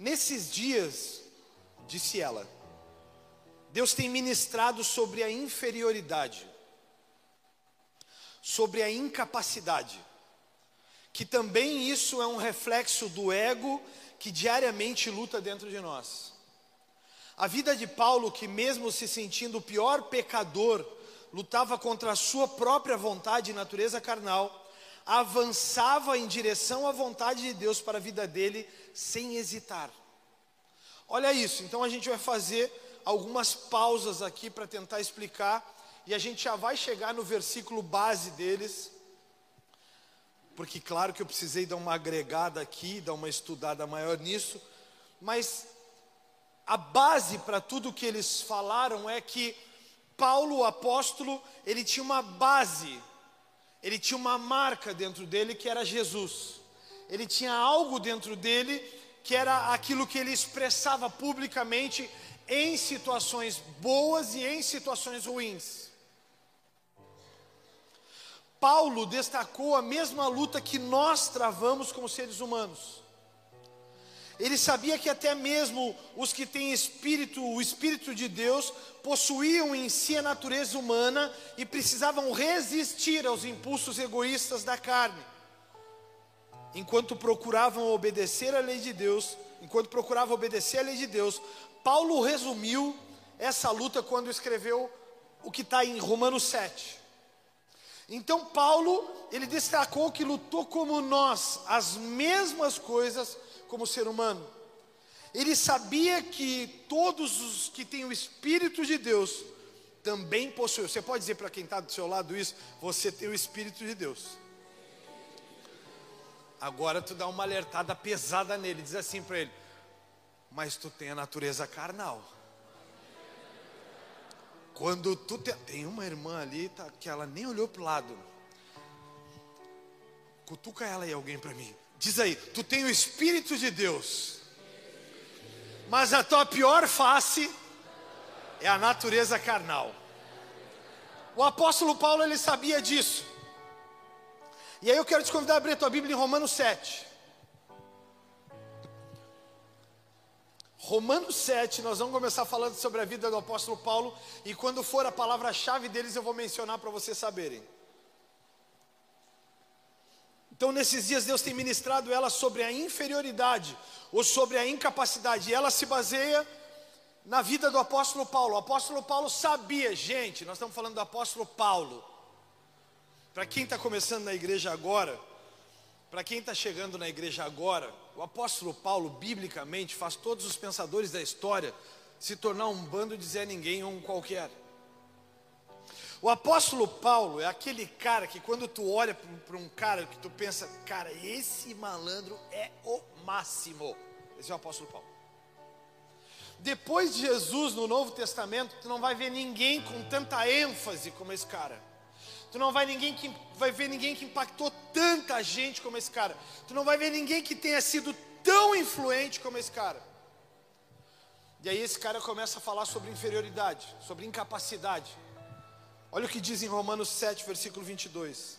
Nesses dias, disse ela, Deus tem ministrado sobre a inferioridade, sobre a incapacidade, que também isso é um reflexo do ego que diariamente luta dentro de nós. A vida de Paulo, que mesmo se sentindo o pior pecador, lutava contra a sua própria vontade e natureza carnal, avançava em direção à vontade de Deus para a vida dele sem hesitar. Olha isso, então a gente vai fazer algumas pausas aqui para tentar explicar, e a gente já vai chegar no versículo base deles, porque claro que eu precisei dar uma agregada aqui, dar uma estudada maior nisso, mas a base para tudo que eles falaram é que Paulo, o apóstolo, ele tinha uma base, ele tinha uma marca dentro dele que era Jesus. Ele tinha algo dentro dele que era aquilo que ele expressava publicamente em situações boas e em situações ruins. Paulo destacou a mesma luta que nós travamos como seres humanos. Ele sabia que até mesmo os que têm espírito, o espírito de Deus, possuíam em si a natureza humana e precisavam resistir aos impulsos egoístas da carne. Enquanto procuravam obedecer à lei de Deus, enquanto procuravam obedecer à lei de Deus, Paulo resumiu essa luta quando escreveu o que está em Romanos 7. Então Paulo, ele destacou que lutou como nós, as mesmas coisas como ser humano. Ele sabia que todos os que têm o Espírito de Deus também possuem. Você pode dizer para quem está do seu lado isso? Você tem o Espírito de Deus. Agora tu dá uma alertada pesada nele, diz assim para ele: mas tu tem a natureza carnal. Quando tu te... tem uma irmã ali tá, que ela nem olhou para o lado. Cutuca ela aí alguém para mim. Diz aí, tu tem o Espírito de Deus. Mas a tua pior face é a natureza carnal. O apóstolo Paulo ele sabia disso. E aí eu quero te convidar a abrir a tua Bíblia em Romanos 7. Romanos 7, nós vamos começar falando sobre a vida do apóstolo Paulo, e quando for a palavra-chave deles, eu vou mencionar para vocês saberem. Então, nesses dias, Deus tem ministrado ela sobre a inferioridade, ou sobre a incapacidade, e ela se baseia na vida do apóstolo Paulo. O apóstolo Paulo sabia, gente, nós estamos falando do apóstolo Paulo. Para quem está começando na igreja agora, para quem está chegando na igreja agora, o apóstolo Paulo, biblicamente, faz todos os pensadores da história se tornar um bando de Zé Ninguém ou um qualquer. O apóstolo Paulo é aquele cara que quando tu olha para um cara que tu pensa, cara, esse malandro é o máximo. Esse é o apóstolo Paulo. Depois de Jesus no Novo Testamento, tu não vai ver ninguém com tanta ênfase como esse cara. Tu não vai, ninguém que, vai ver ninguém que impactou tanta gente como esse cara. Tu não vai ver ninguém que tenha sido tão influente como esse cara. E aí esse cara começa a falar sobre inferioridade, sobre incapacidade. Olha o que diz em Romanos 7, versículo 22.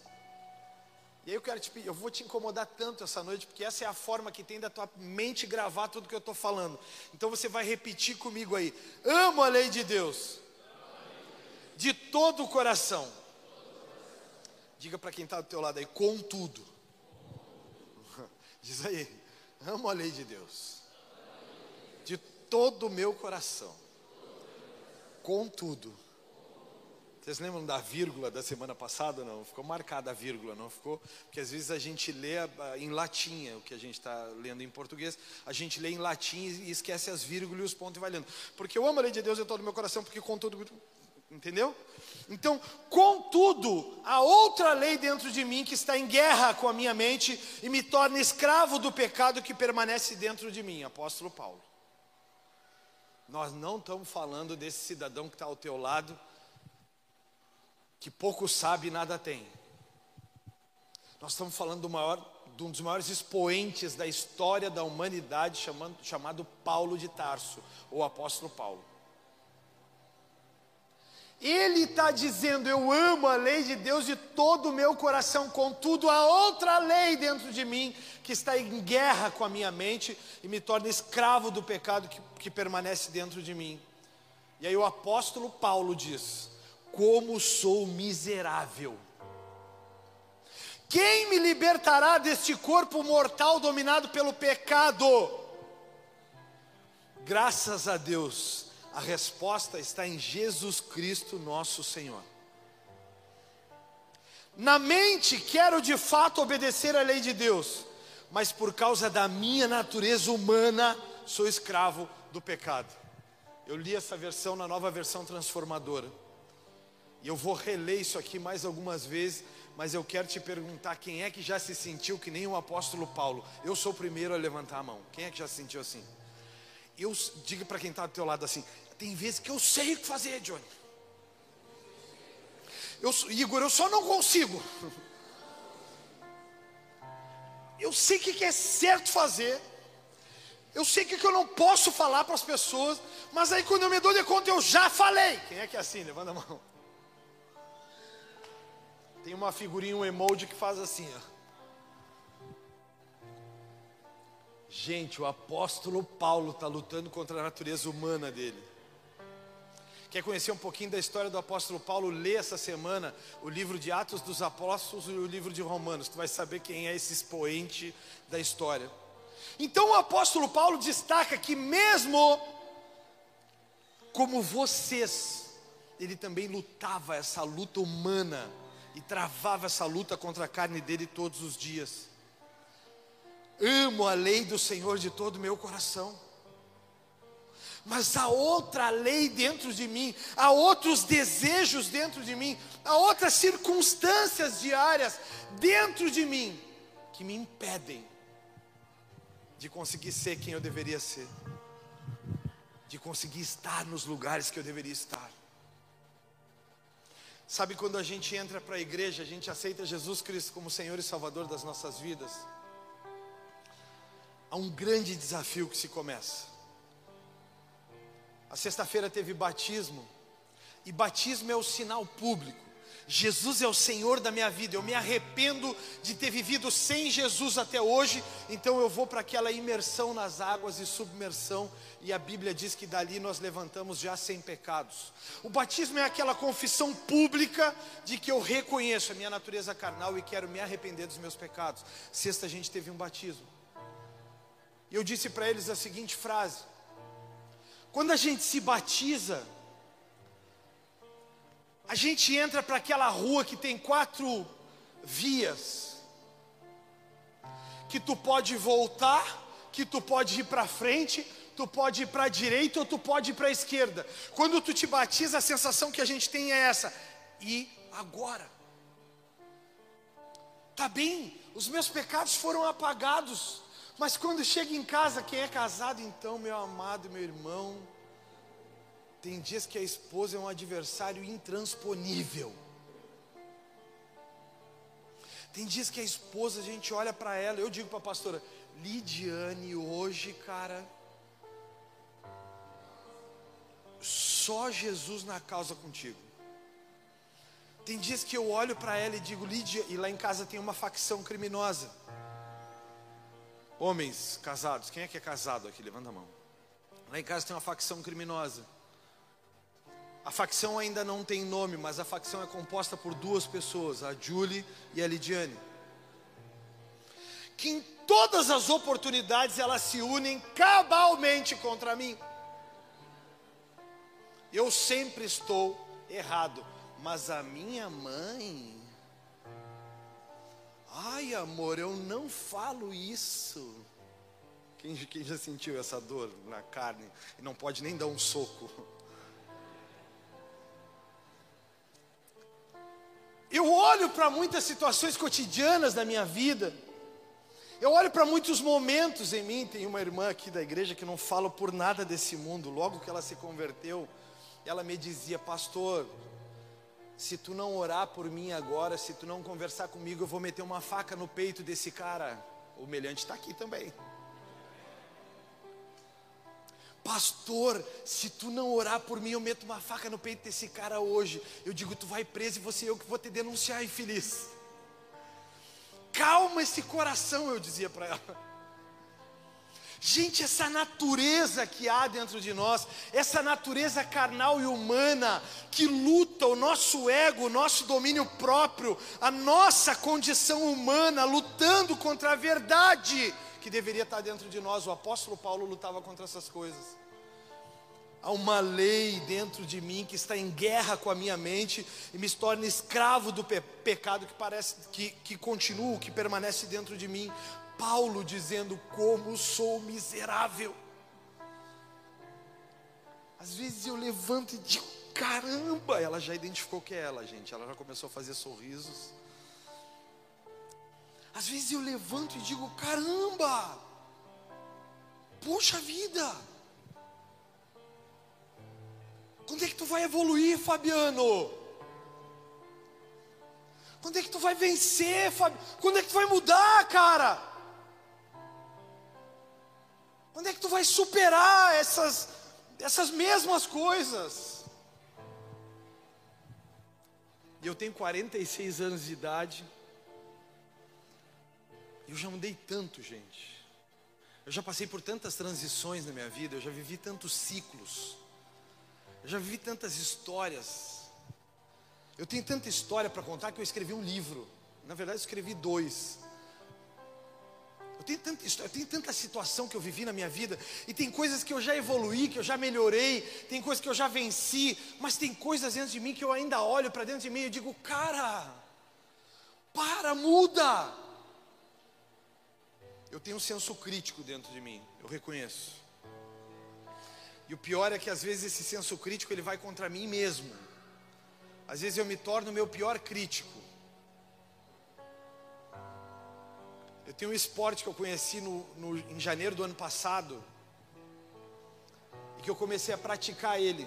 E aí eu quero te pedir, eu vou te incomodar tanto essa noite, porque essa é a forma que tem da tua mente gravar tudo que eu estou falando. Então você vai repetir comigo aí: amo a lei de Deus, de todo o coração Diga para quem está do teu lado aí, contudo. Diz aí, amo a lei de Deus. De todo o meu coração. Contudo. Vocês lembram da vírgula da semana passada? Não, ficou marcada a vírgula, não ficou? Porque às vezes a gente lê em latim o que a gente está lendo em português, a gente lê em latim e esquece as vírgulas e os pontos e vai lendo. Porque eu amo a lei de Deus de todo o meu coração, porque contudo Entendeu? Então, contudo, há outra lei dentro de mim que está em guerra com a minha mente e me torna escravo do pecado que permanece dentro de mim. Apóstolo Paulo. Nós não estamos falando desse cidadão que está ao teu lado, que pouco sabe e nada tem. Nós estamos falando do maior, de um dos maiores expoentes da história da humanidade, chamando, chamado Paulo de Tarso, ou apóstolo Paulo. Ele está dizendo: Eu amo a lei de Deus de todo o meu coração, contudo, há outra lei dentro de mim que está em guerra com a minha mente e me torna escravo do pecado que, que permanece dentro de mim. E aí o apóstolo Paulo diz: Como sou miserável. Quem me libertará deste corpo mortal dominado pelo pecado? Graças a Deus, a resposta está em Jesus Cristo, nosso Senhor. Na mente, quero de fato obedecer à lei de Deus, mas por causa da minha natureza humana, sou escravo do pecado. Eu li essa versão na nova versão transformadora. E eu vou reler isso aqui mais algumas vezes, mas eu quero te perguntar quem é que já se sentiu que nem o apóstolo Paulo. Eu sou o primeiro a levantar a mão. Quem é que já se sentiu assim? Eu diga para quem está do teu lado assim: tem vezes que eu sei o que fazer, Johnny. Eu, Igor, eu só não consigo. Eu sei o que é certo fazer. Eu sei o que eu não posso falar para as pessoas. Mas aí quando eu me dou de conta, eu já falei. Quem é que é assim? Levanta a mão. Tem uma figurinha, um emoji que faz assim, ó. Gente, o apóstolo Paulo está lutando contra a natureza humana dele. Quer conhecer um pouquinho da história do apóstolo Paulo? Lê essa semana o livro de Atos dos Apóstolos e o livro de Romanos. Tu vai saber quem é esse expoente da história. Então o apóstolo Paulo destaca que mesmo como vocês, ele também lutava essa luta humana e travava essa luta contra a carne dele todos os dias. Amo a lei do Senhor de todo o meu coração. Mas há outra lei dentro de mim, há outros desejos dentro de mim, há outras circunstâncias diárias dentro de mim que me impedem de conseguir ser quem eu deveria ser, de conseguir estar nos lugares que eu deveria estar. Sabe quando a gente entra para a igreja, a gente aceita Jesus Cristo como Senhor e Salvador das nossas vidas? há um grande desafio que se começa. A sexta-feira teve batismo, e batismo é o sinal público. Jesus é o Senhor da minha vida. Eu me arrependo de ter vivido sem Jesus até hoje, então eu vou para aquela imersão nas águas e submersão, e a Bíblia diz que dali nós levantamos já sem pecados. O batismo é aquela confissão pública de que eu reconheço a minha natureza carnal e quero me arrepender dos meus pecados. Sexta a gente teve um batismo. E eu disse para eles a seguinte frase: quando a gente se batiza, a gente entra para aquela rua que tem quatro vias, que tu pode voltar, que tu pode ir para frente, tu pode ir para a direita ou tu pode ir para a esquerda. Quando tu te batiza, a sensação que a gente tem é essa: e agora? Tá bem, os meus pecados foram apagados. Mas quando chega em casa, quem é casado, então, meu amado, meu irmão, tem dias que a esposa é um adversário intransponível. Tem dias que a esposa, a gente olha para ela, eu digo para a pastora, Lidiane, hoje, cara, só Jesus na causa contigo. Tem dias que eu olho para ela e digo, Lídia, e lá em casa tem uma facção criminosa. Homens casados, quem é que é casado aqui? Levanta a mão. Lá em casa tem uma facção criminosa. A facção ainda não tem nome, mas a facção é composta por duas pessoas, a Julie e a Lidiane. Que em todas as oportunidades elas se unem cabalmente contra mim. Eu sempre estou errado, mas a minha mãe Ai, amor, eu não falo isso. Quem, quem, já sentiu essa dor na carne e não pode nem dar um soco? Eu olho para muitas situações cotidianas da minha vida. Eu olho para muitos momentos em mim. Tem uma irmã aqui da igreja que não fala por nada desse mundo. Logo que ela se converteu, ela me dizia, pastor, se tu não orar por mim agora, se tu não conversar comigo, eu vou meter uma faca no peito desse cara. O humilhante está aqui também. Pastor, se tu não orar por mim, eu meto uma faca no peito desse cara hoje. Eu digo, tu vai preso e você eu que vou te denunciar, infeliz. Calma esse coração, eu dizia para ela. Gente, essa natureza que há dentro de nós, essa natureza carnal e humana que luta o nosso ego, o nosso domínio próprio, a nossa condição humana lutando contra a verdade que deveria estar dentro de nós. O apóstolo Paulo lutava contra essas coisas. Há uma lei dentro de mim que está em guerra com a minha mente e me torna escravo do pe pecado que parece que, que continua, que permanece dentro de mim. Paulo dizendo como sou miserável. Às vezes eu levanto e digo, caramba, ela já identificou que é ela, gente. Ela já começou a fazer sorrisos. Às vezes eu levanto e digo, caramba, puxa vida. Quando é que tu vai evoluir, Fabiano? Quando é que tu vai vencer, Fabiano? Quando é que tu vai mudar, cara? Quando é que tu vai superar essas, essas mesmas coisas? E eu tenho 46 anos de idade. Eu já mudei tanto, gente. Eu já passei por tantas transições na minha vida, eu já vivi tantos ciclos. Eu já vivi tantas histórias. Eu tenho tanta história para contar que eu escrevi um livro. Na verdade, eu escrevi dois. Eu tenho, tanta, eu tenho tanta situação que eu vivi na minha vida, e tem coisas que eu já evoluí, que eu já melhorei, tem coisas que eu já venci, mas tem coisas dentro de mim que eu ainda olho para dentro de mim e digo, cara, para, muda. Eu tenho um senso crítico dentro de mim, eu reconheço. E o pior é que às vezes esse senso crítico ele vai contra mim mesmo. Às vezes eu me torno o meu pior crítico. Eu tenho um esporte que eu conheci no, no, em janeiro do ano passado e que eu comecei a praticar ele.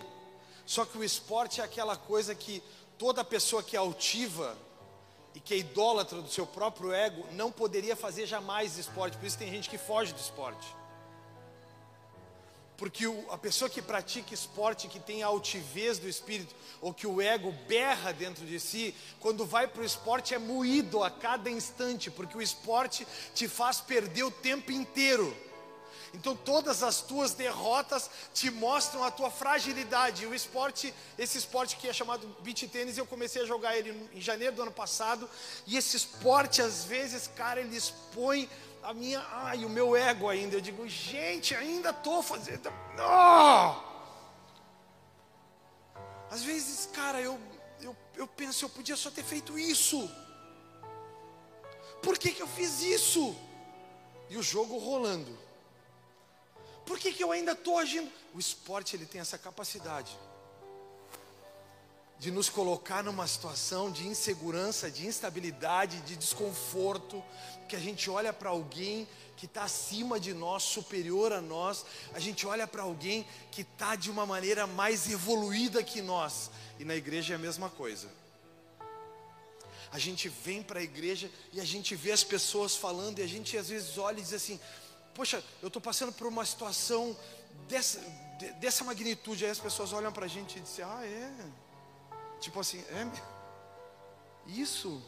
Só que o esporte é aquela coisa que toda pessoa que é altiva e que é idólatra do seu próprio ego não poderia fazer jamais esporte. Por isso tem gente que foge do esporte. Porque o, a pessoa que pratica esporte, que tem a altivez do espírito, ou que o ego berra dentro de si, quando vai para o esporte é moído a cada instante, porque o esporte te faz perder o tempo inteiro. Então todas as tuas derrotas te mostram a tua fragilidade. O esporte, esse esporte que é chamado beach tênis, eu comecei a jogar ele em janeiro do ano passado, e esse esporte às vezes, cara, ele expõe a minha, ai, o meu ego ainda. Eu digo, gente, ainda estou fazendo. Oh! Às vezes, cara, eu, eu, eu penso, eu podia só ter feito isso. Por que, que eu fiz isso? E o jogo rolando. Por que, que eu ainda estou agindo? O esporte ele tem essa capacidade de nos colocar numa situação de insegurança, de instabilidade, de desconforto, que a gente olha para alguém que está acima de nós, superior a nós, a gente olha para alguém que está de uma maneira mais evoluída que nós, e na igreja é a mesma coisa. A gente vem para a igreja e a gente vê as pessoas falando, e a gente às vezes olha e diz assim: Poxa, eu estou passando por uma situação dessa, dessa magnitude. Aí as pessoas olham para a gente e dizem: Ah, é Tipo assim, é isso?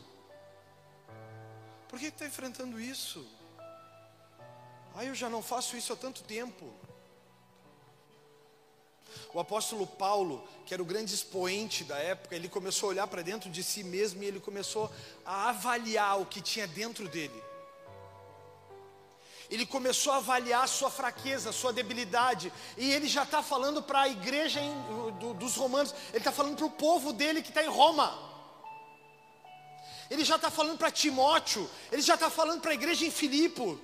Por que está enfrentando isso? Ah, eu já não faço isso há tanto tempo. O apóstolo Paulo, que era o grande expoente da época, ele começou a olhar para dentro de si mesmo e ele começou a avaliar o que tinha dentro dele ele começou a avaliar sua fraqueza, sua debilidade, e ele já está falando para a igreja em, do, dos romanos, ele está falando para o povo dele que está em Roma, ele já está falando para Timóteo, ele já está falando para a igreja em Filipe,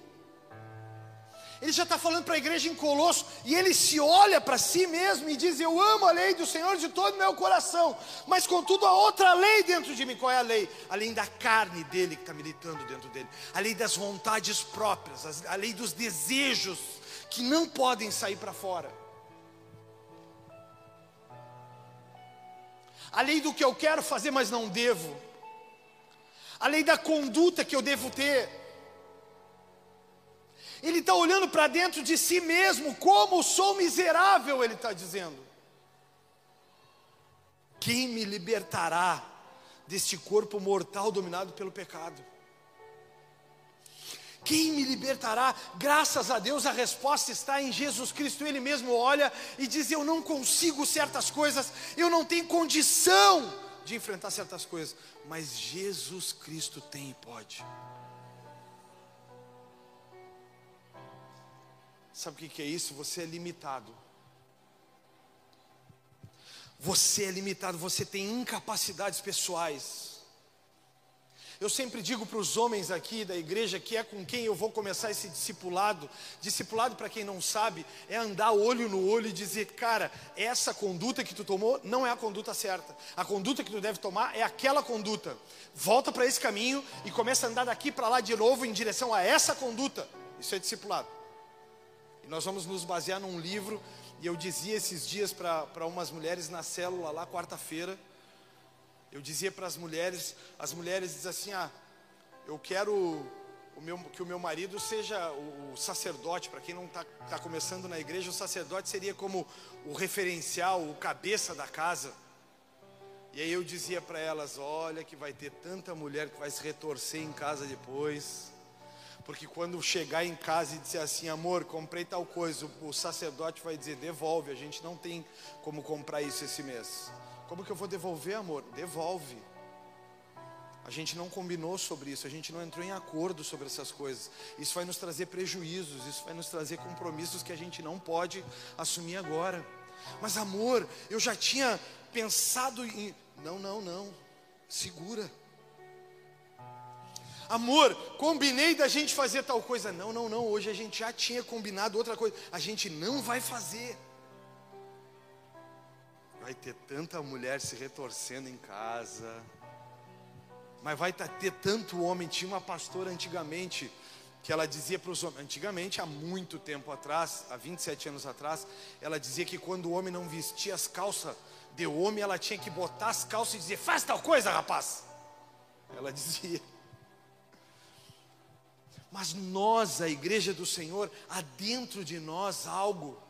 ele já está falando para a igreja em Colosso, e ele se olha para si mesmo e diz: Eu amo a lei do Senhor de todo o meu coração, mas contudo há outra lei dentro de mim. Qual é a lei? A lei da carne dele que está militando dentro dele, a lei das vontades próprias, a lei dos desejos que não podem sair para fora. A lei do que eu quero fazer, mas não devo. A lei da conduta que eu devo ter Ele está olhando para dentro de si mesmo, como sou miserável, ele está dizendo. Quem me libertará deste corpo mortal dominado pelo pecado? Quem me libertará? Graças a Deus a resposta está em Jesus Cristo. Ele mesmo olha e diz: Eu não consigo certas coisas, eu não tenho condição de enfrentar certas coisas, mas Jesus Cristo tem e pode. Sabe o que é isso? Você é limitado. Você é limitado, você tem incapacidades pessoais. Eu sempre digo para os homens aqui da igreja que é com quem eu vou começar esse discipulado. Discipulado, para quem não sabe, é andar olho no olho e dizer, cara, essa conduta que tu tomou não é a conduta certa. A conduta que tu deve tomar é aquela conduta. Volta para esse caminho e começa a andar daqui para lá de novo em direção a essa conduta. Isso é discipulado. E nós vamos nos basear num livro, e eu dizia esses dias para umas mulheres na célula lá, quarta-feira eu dizia para as mulheres, as mulheres dizem assim: ah, eu quero o meu, que o meu marido seja o, sacerdote. Para quem não está tá começando na igreja, o sacerdote seria como o referencial, o cabeça da casa. E aí eu dizia para elas: olha, que vai ter tanta mulher que vai se retorcer em casa depois. Porque quando chegar em casa e dizer assim, amor, comprei tal coisa, o sacerdote vai dizer, devolve, a gente não tem como comprar isso esse mês. Como que eu vou devolver, amor? Devolve. A gente não combinou sobre isso, a gente não entrou em acordo sobre essas coisas. Isso vai nos trazer prejuízos, isso vai nos trazer compromissos que a gente não pode assumir agora. Mas amor, eu já tinha pensado em. Não, não, não. Segura. Amor, combinei da gente fazer tal coisa. Não, não, não. Hoje a gente já tinha combinado outra coisa. A gente não vai fazer. Vai ter tanta mulher se retorcendo em casa. Mas vai ter tanto homem. Tinha uma pastora antigamente que ela dizia para os homens, antigamente, há muito tempo atrás, há 27 anos atrás, ela dizia que quando o homem não vestia as calças de homem, ela tinha que botar as calças e dizer: Faz tal coisa, rapaz. Ela dizia. Mas nós, a igreja do Senhor, há dentro de nós algo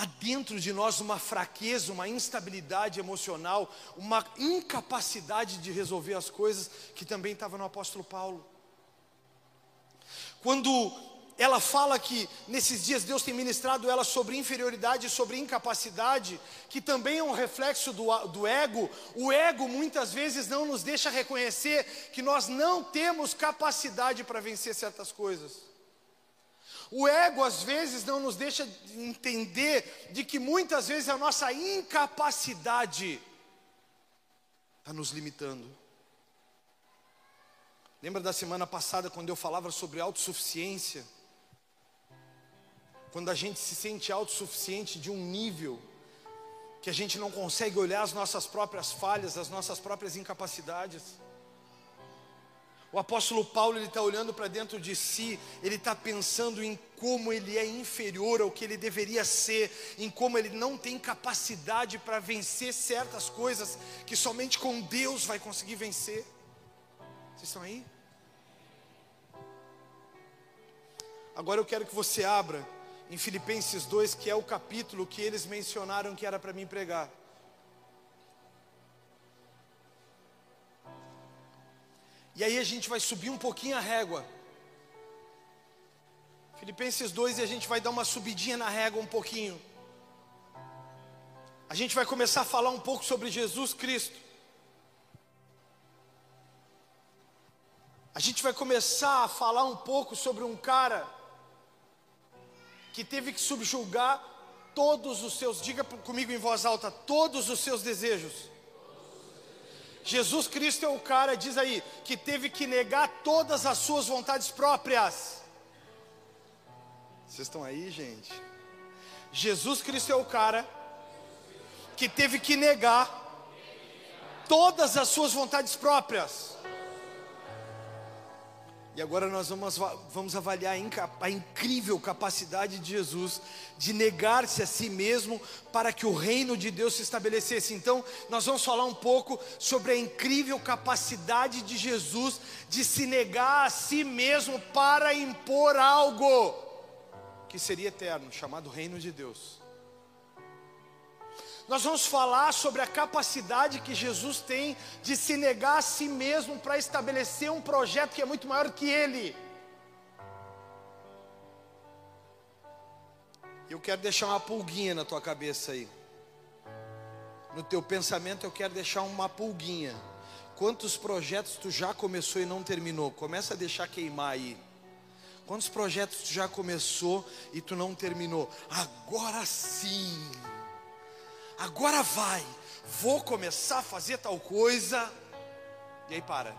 há dentro de nós uma fraqueza, uma instabilidade emocional, uma incapacidade de resolver as coisas que também estava no apóstolo Paulo. Quando ela fala que nesses dias Deus tem ministrado ela sobre inferioridade e sobre incapacidade, que também é um reflexo do, do ego, o ego muitas vezes não nos deixa reconhecer que nós não temos capacidade para vencer certas coisas. O ego às vezes não nos deixa entender de que muitas vezes a nossa incapacidade está nos limitando. Lembra da semana passada quando eu falava sobre autossuficiência? Quando a gente se sente autossuficiente de um nível que a gente não consegue olhar as nossas próprias falhas, as nossas próprias incapacidades. O apóstolo Paulo ele está olhando para dentro de si, ele está pensando em como ele é inferior ao que ele deveria ser, em como ele não tem capacidade para vencer certas coisas que somente com Deus vai conseguir vencer. Vocês estão aí? Agora eu quero que você abra em Filipenses 2, que é o capítulo que eles mencionaram que era para mim pregar. E aí a gente vai subir um pouquinho a régua. Filipenses 2 e a gente vai dar uma subidinha na régua um pouquinho. A gente vai começar a falar um pouco sobre Jesus Cristo. A gente vai começar a falar um pouco sobre um cara que teve que subjugar todos os seus, diga comigo em voz alta, todos os seus desejos. Jesus Cristo é o cara, diz aí, que teve que negar todas as suas vontades próprias. Vocês estão aí, gente? Jesus Cristo é o cara que teve que negar todas as suas vontades próprias. E agora nós vamos, vamos avaliar a incrível capacidade de Jesus de negar-se a si mesmo para que o reino de Deus se estabelecesse. Então, nós vamos falar um pouco sobre a incrível capacidade de Jesus de se negar a si mesmo para impor algo. que seria eterno, chamado Reino de Deus. Nós vamos falar sobre a capacidade que Jesus tem de se negar a si mesmo para estabelecer um projeto que é muito maior que ele. Eu quero deixar uma pulguinha na tua cabeça aí. No teu pensamento eu quero deixar uma pulguinha. Quantos projetos tu já começou e não terminou? Começa a deixar queimar aí. Quantos projetos tu já começou e tu não terminou? Agora sim. Agora vai. Vou começar a fazer tal coisa. E aí para.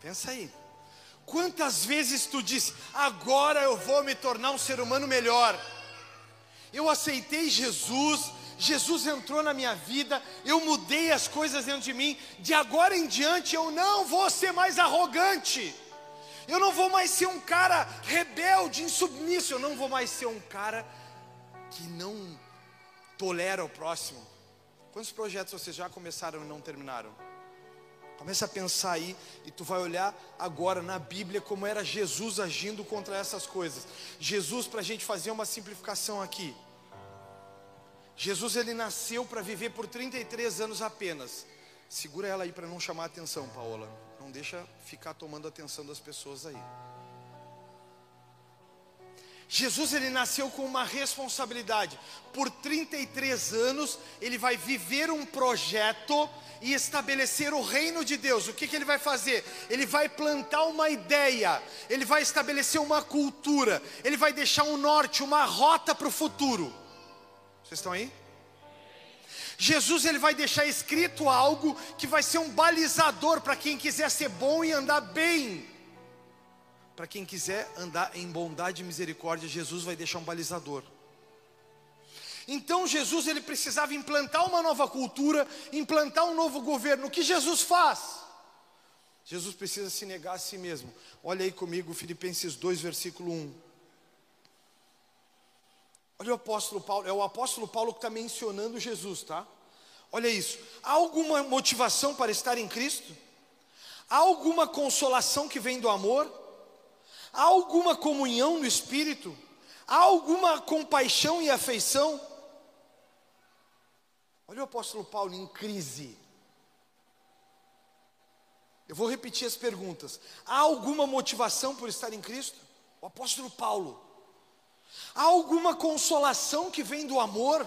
Pensa aí. Quantas vezes tu disse, agora eu vou me tornar um ser humano melhor? Eu aceitei Jesus, Jesus entrou na minha vida, eu mudei as coisas dentro de mim, de agora em diante eu não vou ser mais arrogante, eu não vou mais ser um cara rebelde, insubmisso, eu não vou mais ser um cara que não tolera o próximo. Quantos projetos vocês já começaram e não terminaram? Começa a pensar aí e tu vai olhar agora na Bíblia como era Jesus agindo contra essas coisas. Jesus, para a gente fazer uma simplificação aqui. Jesus ele nasceu para viver por 33 anos apenas. Segura ela aí para não chamar a atenção, Paola. Não deixa ficar tomando a atenção das pessoas aí. Jesus ele nasceu com uma responsabilidade. Por 33 anos ele vai viver um projeto e estabelecer o reino de Deus. O que, que ele vai fazer? Ele vai plantar uma ideia, ele vai estabelecer uma cultura, ele vai deixar um norte, uma rota para o futuro. Vocês estão aí? Jesus ele vai deixar escrito algo que vai ser um balizador para quem quiser ser bom e andar bem. Para quem quiser andar em bondade e misericórdia, Jesus vai deixar um balizador. Então Jesus ele precisava implantar uma nova cultura, implantar um novo governo. O que Jesus faz? Jesus precisa se negar a si mesmo. Olha aí comigo Filipenses 2, versículo 1. Olha o apóstolo Paulo, é o apóstolo Paulo que está mencionando Jesus, tá? Olha isso. Há alguma motivação para estar em Cristo? Há alguma consolação que vem do amor? Há alguma comunhão no Espírito? Há alguma compaixão e afeição? Olha o apóstolo Paulo em crise. Eu vou repetir as perguntas. Há alguma motivação por estar em Cristo? O apóstolo Paulo. Há alguma consolação que vem do amor?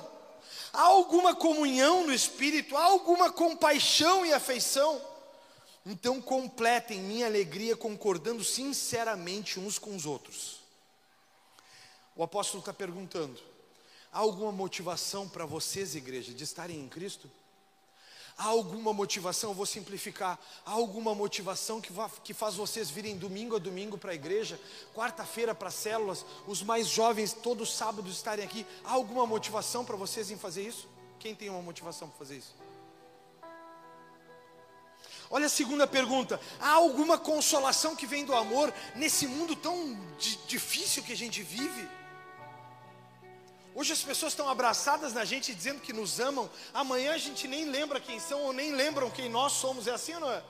Há alguma comunhão no Espírito? Há alguma compaixão e afeição? Então completem minha alegria concordando sinceramente uns com os outros. O apóstolo está perguntando: Há alguma motivação para vocês, igreja, de estarem em Cristo? Há alguma motivação, eu vou simplificar, há alguma motivação que, que faz vocês virem domingo a domingo para a igreja, quarta-feira para células, os mais jovens todos sábados estarem aqui, há alguma motivação para vocês em fazer isso? Quem tem uma motivação para fazer isso? Olha a segunda pergunta: há alguma consolação que vem do amor nesse mundo tão difícil que a gente vive? Hoje as pessoas estão abraçadas na gente dizendo que nos amam. Amanhã a gente nem lembra quem são ou nem lembram quem nós somos. É assim ou não é?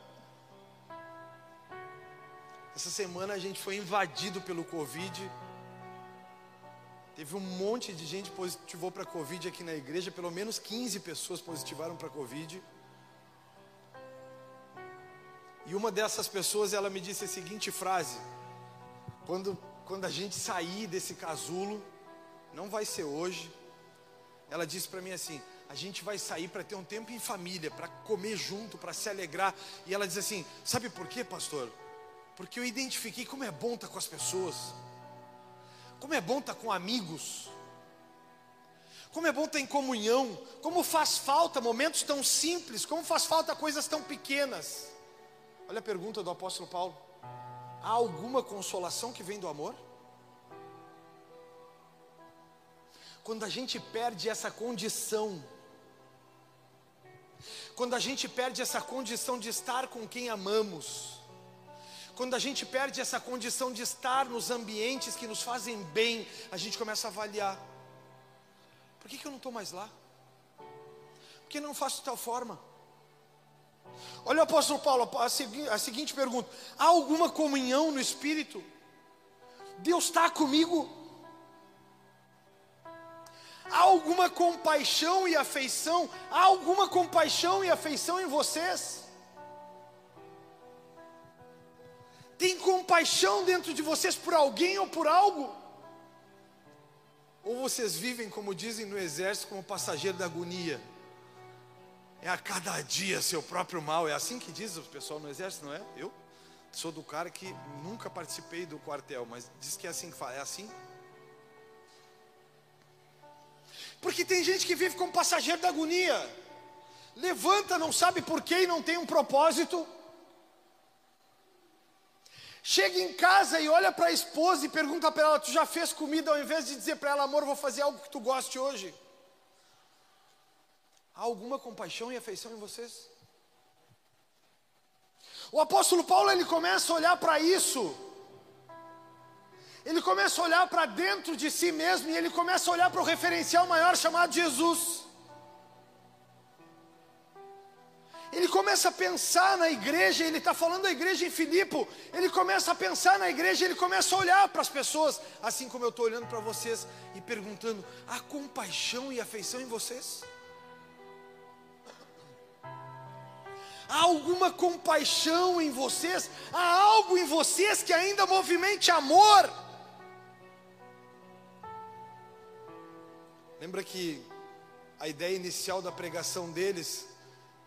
Essa semana a gente foi invadido pelo Covid. Teve um monte de gente positivou para Covid aqui na igreja. Pelo menos 15 pessoas positivaram para Covid. E uma dessas pessoas, ela me disse a seguinte frase: quando, quando a gente sair desse casulo, não vai ser hoje. Ela disse para mim assim: a gente vai sair para ter um tempo em família, para comer junto, para se alegrar. E ela diz assim: sabe por quê, pastor? Porque eu identifiquei como é bom estar tá com as pessoas, como é bom estar tá com amigos, como é bom estar tá em comunhão, como faz falta momentos tão simples, como faz falta coisas tão pequenas. Olha a pergunta do apóstolo Paulo: há alguma consolação que vem do amor? Quando a gente perde essa condição, quando a gente perde essa condição de estar com quem amamos, quando a gente perde essa condição de estar nos ambientes que nos fazem bem, a gente começa a avaliar: por que, que eu não estou mais lá? Por que não faço de tal forma? Olha o apóstolo Paulo, a, segui, a seguinte pergunta: há alguma comunhão no Espírito? Deus está comigo? Há alguma compaixão e afeição? Há alguma compaixão e afeição em vocês? Tem compaixão dentro de vocês por alguém ou por algo? Ou vocês vivem, como dizem no exército, como passageiro da agonia? É a cada dia seu próprio mal. É assim que diz o pessoal no exército, não é? Eu sou do cara que nunca participei do quartel, mas diz que é assim que fala. É assim? Porque tem gente que vive como passageiro da agonia. Levanta, não sabe porquê e não tem um propósito. Chega em casa e olha para a esposa e pergunta para ela: Tu já fez comida? Ao invés de dizer para ela, amor, vou fazer algo que tu goste hoje. Há alguma compaixão e afeição em vocês? O apóstolo Paulo ele começa a olhar para isso. Ele começa a olhar para dentro de si mesmo e ele começa a olhar para o referencial maior chamado Jesus. Ele começa a pensar na igreja, ele está falando da igreja em Filipe, ele começa a pensar na igreja, ele começa a olhar para as pessoas, assim como eu estou olhando para vocês e perguntando: há compaixão e afeição em vocês? há alguma compaixão em vocês, há algo em vocês que ainda movimente amor. Lembra que a ideia inicial da pregação deles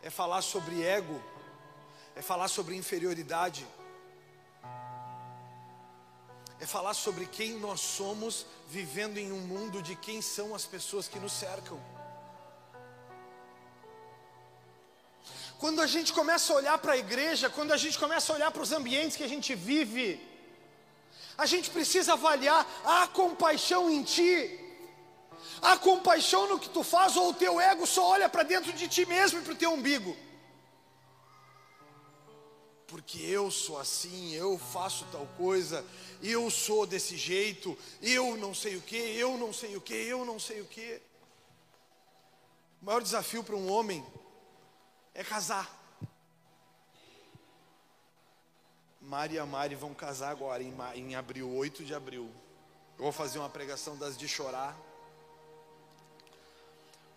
é falar sobre ego, é falar sobre inferioridade, é falar sobre quem nós somos vivendo em um mundo de quem são as pessoas que nos cercam. Quando a gente começa a olhar para a igreja, quando a gente começa a olhar para os ambientes que a gente vive, a gente precisa avaliar: há compaixão em ti? Há compaixão no que tu faz ou o teu ego só olha para dentro de ti mesmo e para o teu umbigo? Porque eu sou assim, eu faço tal coisa, eu sou desse jeito, eu não sei o que, eu não sei o que, eu não sei o que. O maior desafio para um homem é casar. Mari e a Mari vão casar agora, em, em abril, 8 de abril. Eu vou fazer uma pregação das de chorar.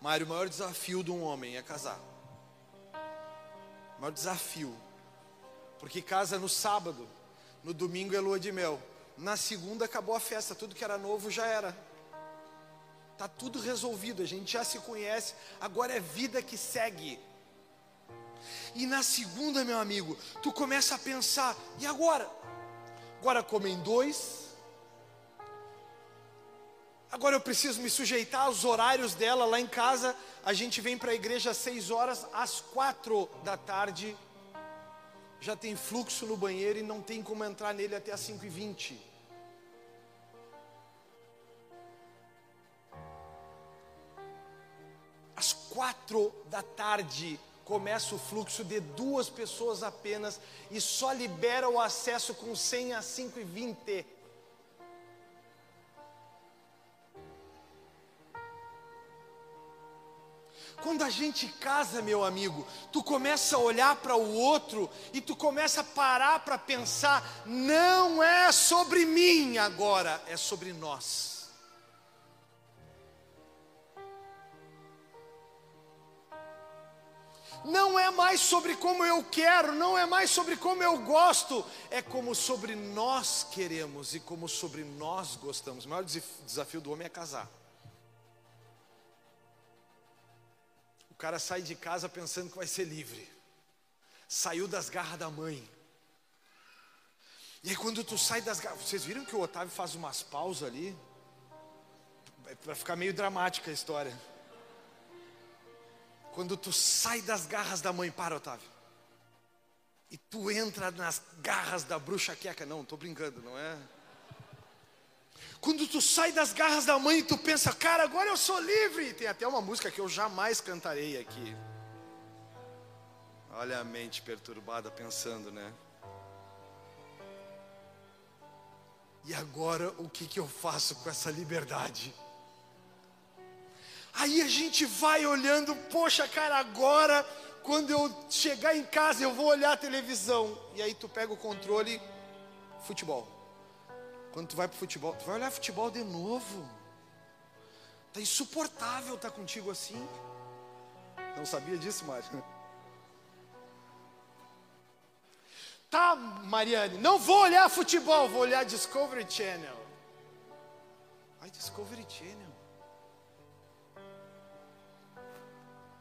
Mário, o maior desafio de um homem é casar. O maior desafio. Porque casa no sábado, no domingo é lua de mel. Na segunda acabou a festa, tudo que era novo já era. Tá tudo resolvido, a gente já se conhece, agora é vida que segue. E na segunda, meu amigo, tu começa a pensar: e agora? Agora comem dois. Agora eu preciso me sujeitar aos horários dela lá em casa. A gente vem para a igreja às seis horas, às quatro da tarde. Já tem fluxo no banheiro e não tem como entrar nele até às cinco e vinte. Às quatro da tarde começa o fluxo de duas pessoas apenas e só libera o acesso com 100 a 5 e 20. Quando a gente casa, meu amigo, tu começa a olhar para o outro e tu começa a parar para pensar, não é sobre mim agora, é sobre nós. não é mais sobre como eu quero, não é mais sobre como eu gosto, é como sobre nós queremos e como sobre nós gostamos. O maior desafio do homem é casar. Cara sai de casa pensando que vai ser livre, saiu das garras da mãe. E aí quando tu sai das garras, vocês viram que o Otávio faz umas pausas ali? Vai ficar meio dramática a história. Quando tu sai das garras da mãe, para, Otávio. E tu entra nas garras da bruxa queca. Não, estou brincando, não é? Quando tu sai das garras da mãe e tu pensa, cara, agora eu sou livre. Tem até uma música que eu jamais cantarei aqui. Olha a mente perturbada pensando, né? E agora o que, que eu faço com essa liberdade? Aí a gente vai olhando, poxa, cara, agora quando eu chegar em casa eu vou olhar a televisão. E aí tu pega o controle, futebol. Quando tu vai pro futebol, tu vai olhar futebol de novo. Tá insuportável estar tá contigo assim. Não sabia disso, Mário? Tá, Mariane, não vou olhar futebol, vou olhar Discovery Channel. Ai, Discovery Channel.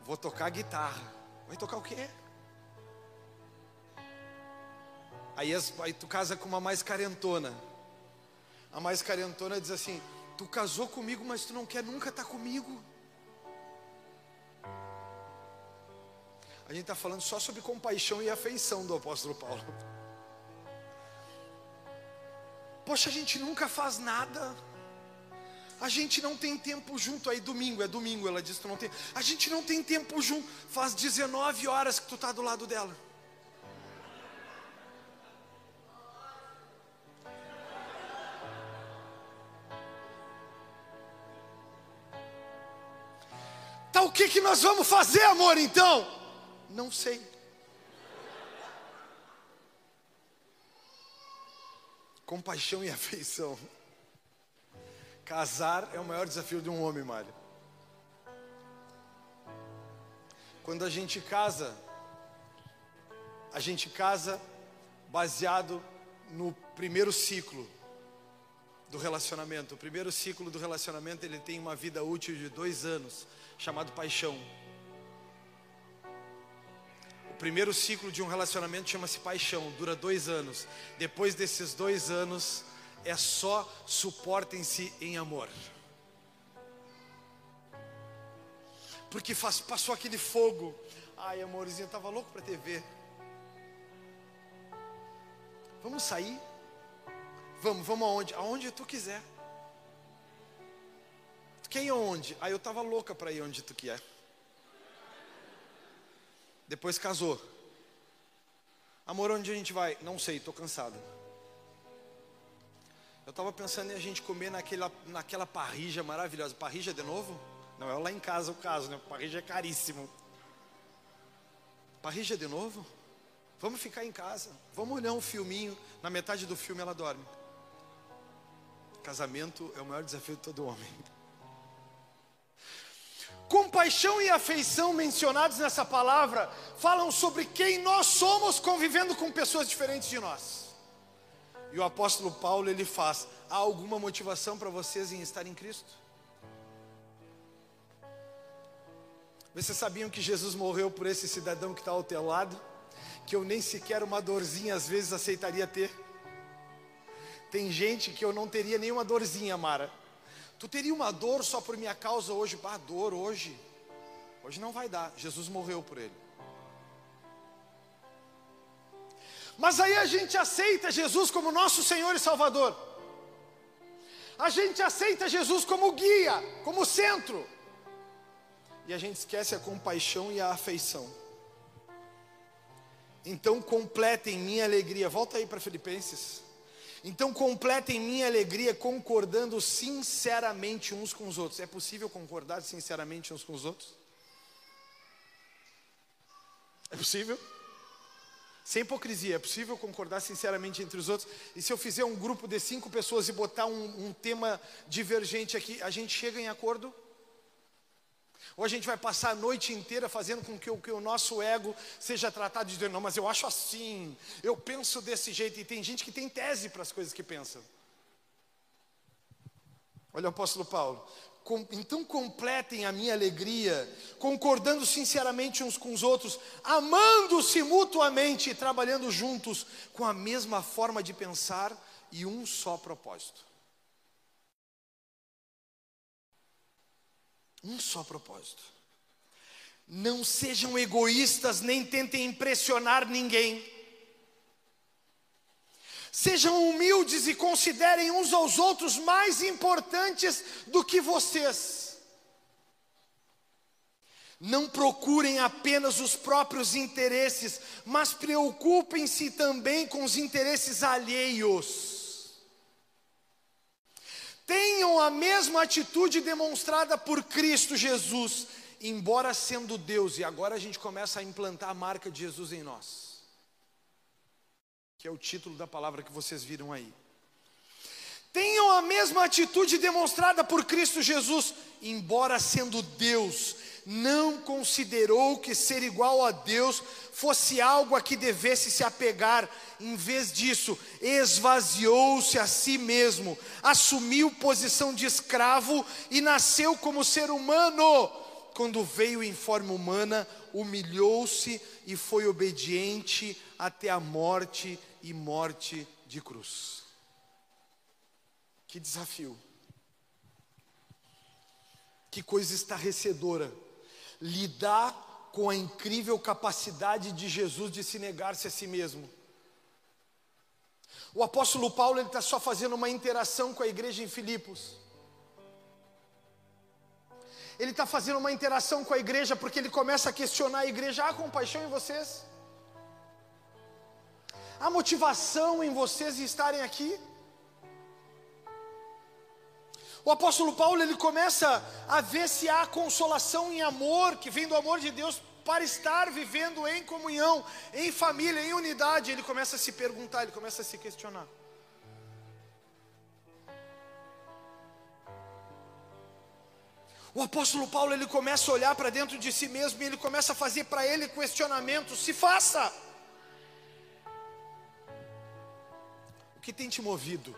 Vou tocar guitarra. Vai tocar o quê? Aí, aí tu casa com uma mais carentona. A mais carentona diz assim: Tu casou comigo, mas tu não quer nunca estar tá comigo. A gente está falando só sobre compaixão e afeição do apóstolo Paulo. Poxa, a gente nunca faz nada. A gente não tem tempo junto aí, domingo, é domingo, ela disse, tu não tem. A gente não tem tempo junto. Faz 19 horas que tu está do lado dela. Que que nós vamos fazer, amor, então? Não sei. Compaixão e afeição. Casar é o maior desafio de um homem, Mário. Quando a gente casa, a gente casa baseado no primeiro ciclo do relacionamento. O primeiro ciclo do relacionamento ele tem uma vida útil de dois anos, chamado paixão. O primeiro ciclo de um relacionamento chama-se paixão, dura dois anos. Depois desses dois anos, é só suportem-se em amor. Porque faz, passou aquele fogo. Ai, amorzinho, eu estava louco para TV. Vamos sair? Vamos, vamos aonde? Aonde tu quiser. Quem onde? Aí eu estava louca para ir onde tu quer. Depois casou. Amor, onde a gente vai? Não sei, estou cansado. Eu estava pensando em a gente comer naquela, naquela parrija maravilhosa. Parrija de novo? Não, é lá em casa o caso, né? Parrija é caríssimo. Parrija de novo? Vamos ficar em casa. Vamos olhar um filminho. Na metade do filme ela dorme. Casamento é o maior desafio de todo homem. Compaixão e afeição mencionados nessa palavra falam sobre quem nós somos convivendo com pessoas diferentes de nós. E o apóstolo Paulo ele faz: há alguma motivação para vocês em estar em Cristo? Vocês sabiam que Jesus morreu por esse cidadão que está ao teu lado? Que eu nem sequer uma dorzinha às vezes aceitaria ter? Tem gente que eu não teria nenhuma dorzinha, Mara. Tu teria uma dor só por minha causa hoje? Bah, dor hoje. Hoje não vai dar. Jesus morreu por ele. Mas aí a gente aceita Jesus como nosso Senhor e Salvador. A gente aceita Jesus como guia, como centro. E a gente esquece a compaixão e a afeição. Então completem minha alegria. Volta aí para Filipenses. Então completem minha alegria concordando sinceramente uns com os outros. É possível concordar sinceramente uns com os outros? É possível? Sem hipocrisia, é possível concordar sinceramente entre os outros? E se eu fizer um grupo de cinco pessoas e botar um, um tema divergente aqui, a gente chega em acordo? Ou a gente vai passar a noite inteira fazendo com que o, que o nosso ego seja tratado de não, mas eu acho assim, eu penso desse jeito, e tem gente que tem tese para as coisas que pensa. Olha o apóstolo Paulo, então completem a minha alegria, concordando sinceramente uns com os outros, amando-se mutuamente e trabalhando juntos com a mesma forma de pensar e um só propósito. Um só propósito. Não sejam egoístas nem tentem impressionar ninguém. Sejam humildes e considerem uns aos outros mais importantes do que vocês. Não procurem apenas os próprios interesses, mas preocupem-se também com os interesses alheios. Tenham a mesma atitude demonstrada por Cristo Jesus embora sendo Deus, e agora a gente começa a implantar a marca de Jesus em nós, que é o título da palavra que vocês viram aí. Tenham a mesma atitude demonstrada por Cristo Jesus, embora sendo Deus, não considerou que ser igual a Deus fosse algo a que devesse se apegar, em vez disso, esvaziou-se a si mesmo, assumiu posição de escravo e nasceu como ser humano. Quando veio em forma humana, humilhou-se e foi obediente até a morte e morte de cruz. Que desafio. Que coisa estarrecedora lidar com a incrível capacidade de Jesus de se negar-se a si mesmo. O apóstolo Paulo está só fazendo uma interação com a igreja em Filipos. Ele está fazendo uma interação com a igreja porque ele começa a questionar a igreja: há compaixão em vocês? Há motivação em vocês estarem aqui? O apóstolo Paulo ele começa a ver se há consolação em amor, que vem do amor de Deus para estar vivendo em comunhão, em família, em unidade. Ele começa a se perguntar, ele começa a se questionar. O apóstolo Paulo ele começa a olhar para dentro de si mesmo e ele começa a fazer para ele questionamentos. Se faça. O que tem te movido?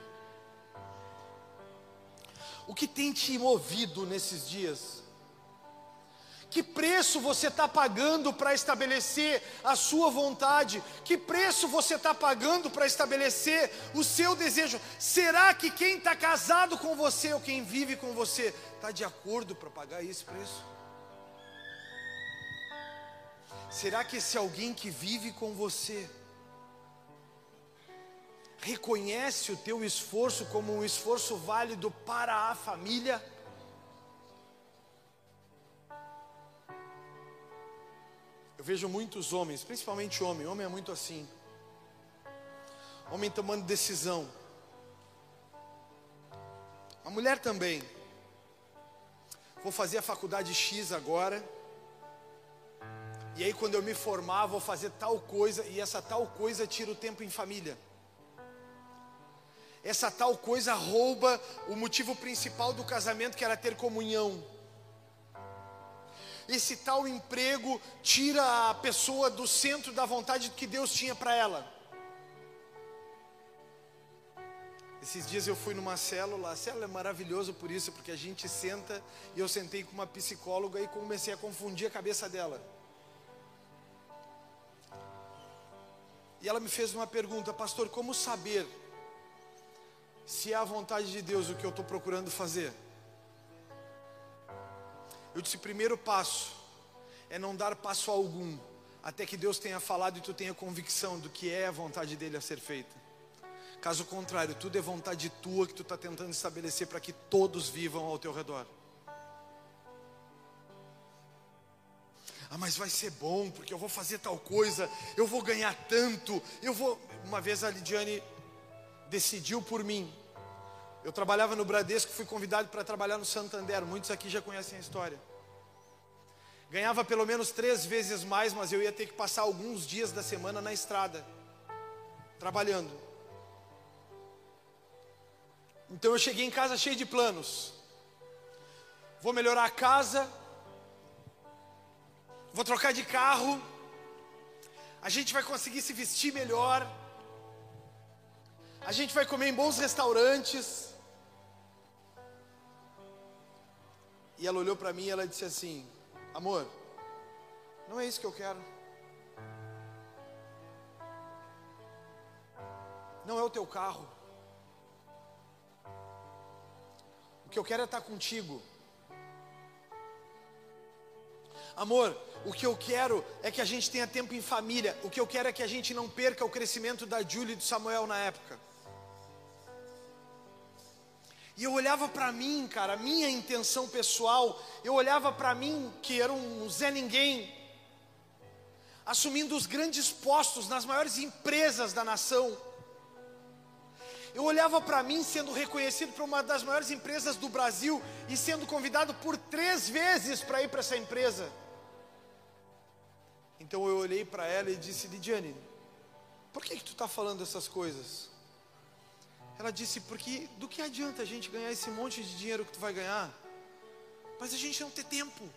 O que tem te movido nesses dias? Que preço você está pagando para estabelecer a sua vontade? Que preço você está pagando para estabelecer o seu desejo? Será que quem está casado com você ou quem vive com você está de acordo para pagar esse preço? Será que esse alguém que vive com você reconhece o teu esforço como um esforço válido para a família? Eu vejo muitos homens, principalmente homem, homem é muito assim. Homem tomando decisão. A mulher também. Vou fazer a faculdade X agora. E aí quando eu me formar, vou fazer tal coisa e essa tal coisa tira o tempo em família essa tal coisa rouba o motivo principal do casamento, que era ter comunhão. Esse tal emprego tira a pessoa do centro da vontade que Deus tinha para ela. Esses dias eu fui numa célula, a célula é maravilhosa por isso, porque a gente senta e eu sentei com uma psicóloga e comecei a confundir a cabeça dela. E ela me fez uma pergunta, pastor, como saber se é a vontade de Deus o que eu estou procurando fazer. Eu disse: primeiro passo é não dar passo algum, até que Deus tenha falado e tu tenha convicção do que é a vontade dele a ser feita. Caso contrário, tudo é vontade tua que tu está tentando estabelecer para que todos vivam ao teu redor. Ah, mas vai ser bom, porque eu vou fazer tal coisa, eu vou ganhar tanto, eu vou. Uma vez a Lidiane decidiu por mim. Eu trabalhava no Bradesco, fui convidado para trabalhar no Santander. Muitos aqui já conhecem a história. Ganhava pelo menos três vezes mais, mas eu ia ter que passar alguns dias da semana na estrada, trabalhando. Então eu cheguei em casa cheio de planos. Vou melhorar a casa, vou trocar de carro, a gente vai conseguir se vestir melhor, a gente vai comer em bons restaurantes. E ela olhou para mim e ela disse assim: Amor, não é isso que eu quero. Não é o teu carro. O que eu quero é estar contigo. Amor, o que eu quero é que a gente tenha tempo em família. O que eu quero é que a gente não perca o crescimento da Júlia e do Samuel na época. E eu olhava para mim, cara, minha intenção pessoal, eu olhava para mim, que era um Zé Ninguém, assumindo os grandes postos nas maiores empresas da nação. Eu olhava para mim sendo reconhecido por uma das maiores empresas do Brasil e sendo convidado por três vezes para ir para essa empresa. Então eu olhei para ela e disse: Lidiane, por que, que tu está falando essas coisas? Ela disse: Porque do que adianta a gente ganhar esse monte de dinheiro que tu vai ganhar, mas a gente não ter tempo?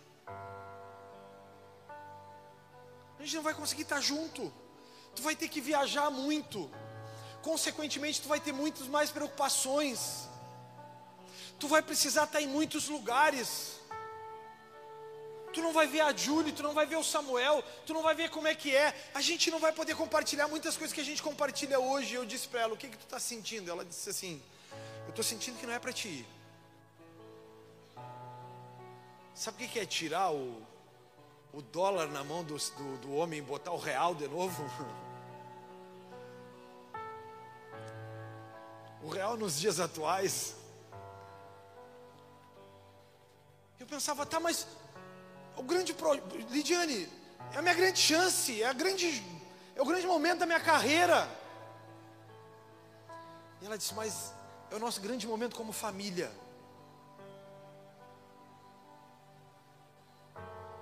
A gente não vai conseguir estar junto. Tu vai ter que viajar muito. Consequentemente, tu vai ter muitas mais preocupações. Tu vai precisar estar em muitos lugares. Tu não vai ver a Julie, tu não vai ver o Samuel, tu não vai ver como é que é. A gente não vai poder compartilhar muitas coisas que a gente compartilha hoje. Eu disse para ela: O que, que tu está sentindo? Ela disse assim: Eu estou sentindo que não é para ti. Sabe o que é tirar o, o dólar na mão do, do, do homem e botar o real de novo? O real nos dias atuais. Eu pensava, tá, mas o grande pro... Lidiane, é a minha grande chance, é a grande, é o grande momento da minha carreira. E ela disse, mas é o nosso grande momento como família.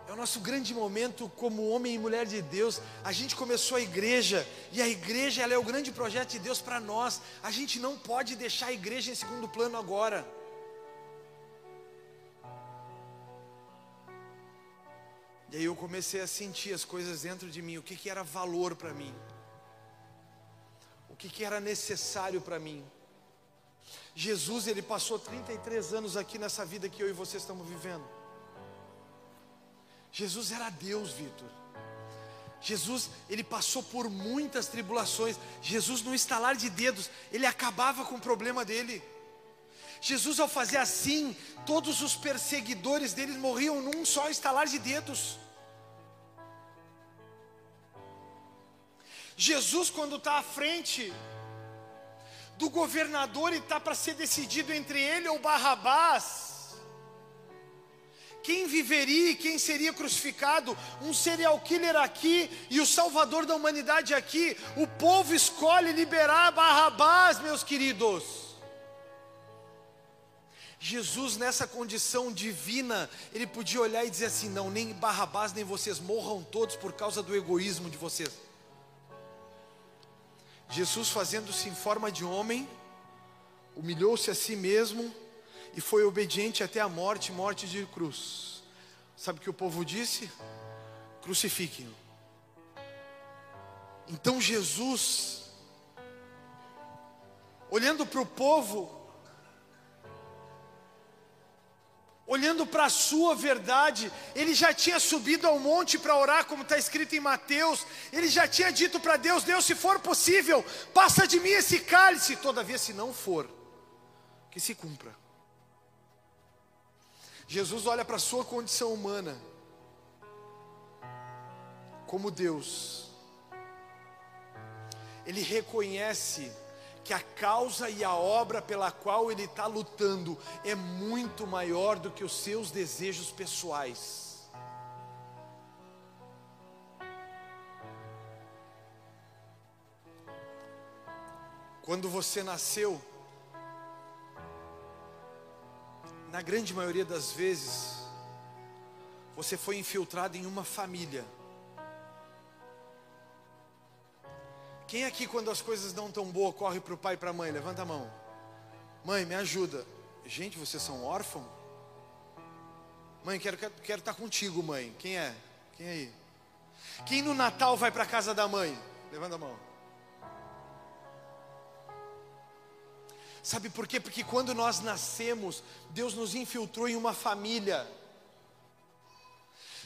É o nosso grande momento como homem e mulher de Deus. A gente começou a igreja e a igreja ela é o grande projeto de Deus para nós. A gente não pode deixar a igreja em segundo plano agora. E aí eu comecei a sentir as coisas dentro de mim, o que, que era valor para mim, o que, que era necessário para mim. Jesus, ele passou 33 anos aqui nessa vida que eu e você estamos vivendo. Jesus era Deus, Vitor. Jesus, ele passou por muitas tribulações. Jesus, no estalar de dedos, ele acabava com o problema dele. Jesus, ao fazer assim, todos os perseguidores deles morriam num só estalar de dedos. Jesus, quando está à frente do governador e está para ser decidido entre ele ou Barrabás, quem viveria e quem seria crucificado, um serial killer aqui e o salvador da humanidade aqui, o povo escolhe liberar Barrabás, meus queridos. Jesus, nessa condição divina, ele podia olhar e dizer assim: não, nem Barrabás, nem vocês morram todos por causa do egoísmo de vocês. Jesus, fazendo-se em forma de homem, humilhou-se a si mesmo e foi obediente até a morte morte de cruz. Sabe o que o povo disse? Crucifiquem-o. Então Jesus, olhando para o povo, olhando para a sua verdade, ele já tinha subido ao monte para orar, como está escrito em Mateus, ele já tinha dito para Deus: Deus, se for possível, passa de mim esse cálice, todavia, se não for, que se cumpra. Jesus olha para a sua condição humana, como Deus, ele reconhece que a causa e a obra pela qual ele está lutando é muito maior do que os seus desejos pessoais. Quando você nasceu, na grande maioria das vezes, você foi infiltrado em uma família. Quem aqui, quando as coisas não tão boas, corre para o pai e para a mãe? Levanta a mão. Mãe, me ajuda. Gente, vocês são órfãos? Mãe, quero, quero, quero estar contigo, mãe. Quem é? Quem é aí? Quem no Natal vai para a casa da mãe? Levanta a mão. Sabe por quê? Porque quando nós nascemos, Deus nos infiltrou em uma família.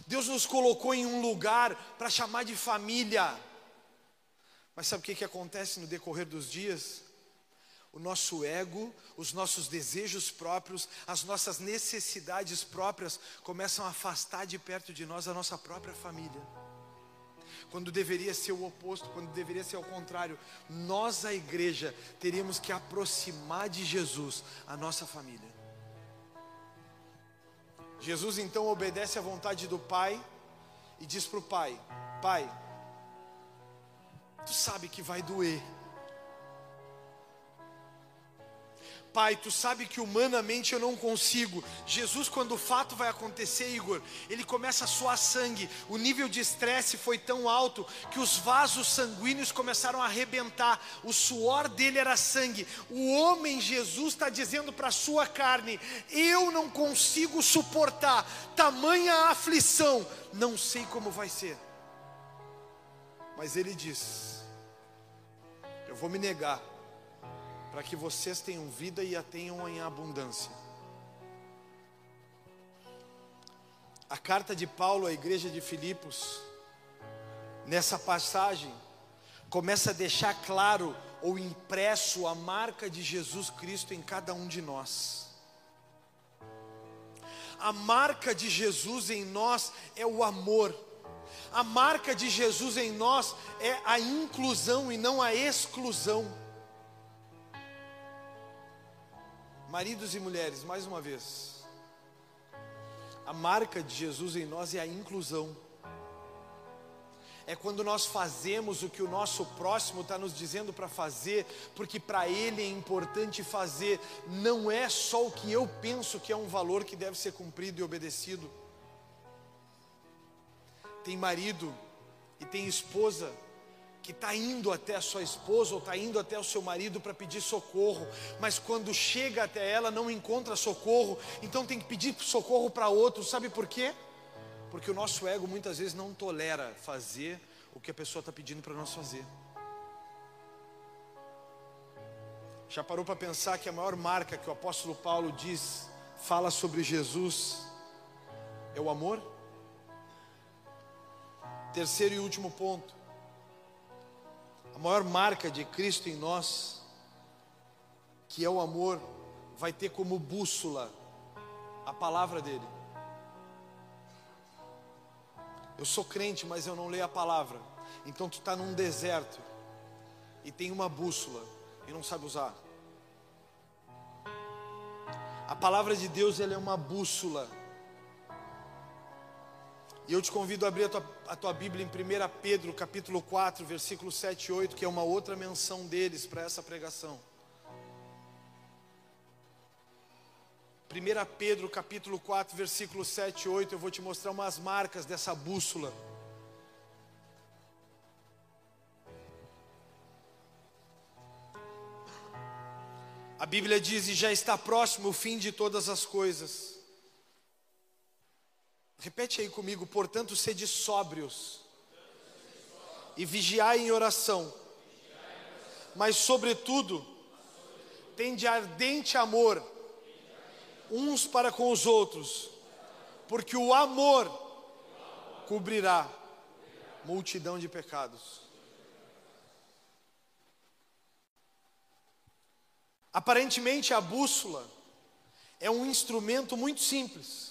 Deus nos colocou em um lugar para chamar de família. Mas sabe o que, que acontece no decorrer dos dias? O nosso ego, os nossos desejos próprios, as nossas necessidades próprias começam a afastar de perto de nós a nossa própria família quando deveria ser o oposto, quando deveria ser o contrário. Nós, a igreja, teríamos que aproximar de Jesus a nossa família. Jesus então obedece à vontade do Pai e diz para o Pai: Pai, tu sabe que vai doer. Pai, tu sabe que humanamente eu não consigo. Jesus, quando o fato vai acontecer, Igor, ele começa a suar sangue. O nível de estresse foi tão alto que os vasos sanguíneos começaram a arrebentar. O suor dele era sangue. O homem Jesus está dizendo para a sua carne: Eu não consigo suportar tamanha aflição. Não sei como vai ser. Mas ele diz: Eu vou me negar para que vocês tenham vida e a tenham em abundância. A carta de Paulo à igreja de Filipos, nessa passagem, começa a deixar claro ou impresso a marca de Jesus Cristo em cada um de nós. A marca de Jesus em nós é o amor. A marca de Jesus em nós é a inclusão e não a exclusão. Maridos e mulheres, mais uma vez, a marca de Jesus em nós é a inclusão. É quando nós fazemos o que o nosso próximo está nos dizendo para fazer, porque para ele é importante fazer, não é só o que eu penso que é um valor que deve ser cumprido e obedecido. Tem marido e tem esposa que está indo até a sua esposa ou está indo até o seu marido para pedir socorro, mas quando chega até ela não encontra socorro, então tem que pedir socorro para outro, sabe por quê? Porque o nosso ego muitas vezes não tolera fazer o que a pessoa está pedindo para nós fazer. Já parou para pensar que a maior marca que o apóstolo Paulo diz, fala sobre Jesus, é o amor? Terceiro e último ponto a maior marca de Cristo em nós, que é o amor, vai ter como bússola a palavra dele. Eu sou crente, mas eu não leio a palavra. Então tu está num deserto e tem uma bússola e não sabe usar. A palavra de Deus ela é uma bússola e eu te convido a abrir a tua, a tua Bíblia em 1 Pedro, capítulo 4, versículo 7 e 8, que é uma outra menção deles para essa pregação. 1 Pedro, capítulo 4, versículo 7 e 8, eu vou te mostrar umas marcas dessa bússola. A Bíblia diz: E já está próximo o fim de todas as coisas. Repete aí comigo, portanto, sede sóbrios e vigiai em oração, mas, sobretudo, tende ardente amor uns para com os outros, porque o amor cobrirá multidão de pecados. Aparentemente, a bússola é um instrumento muito simples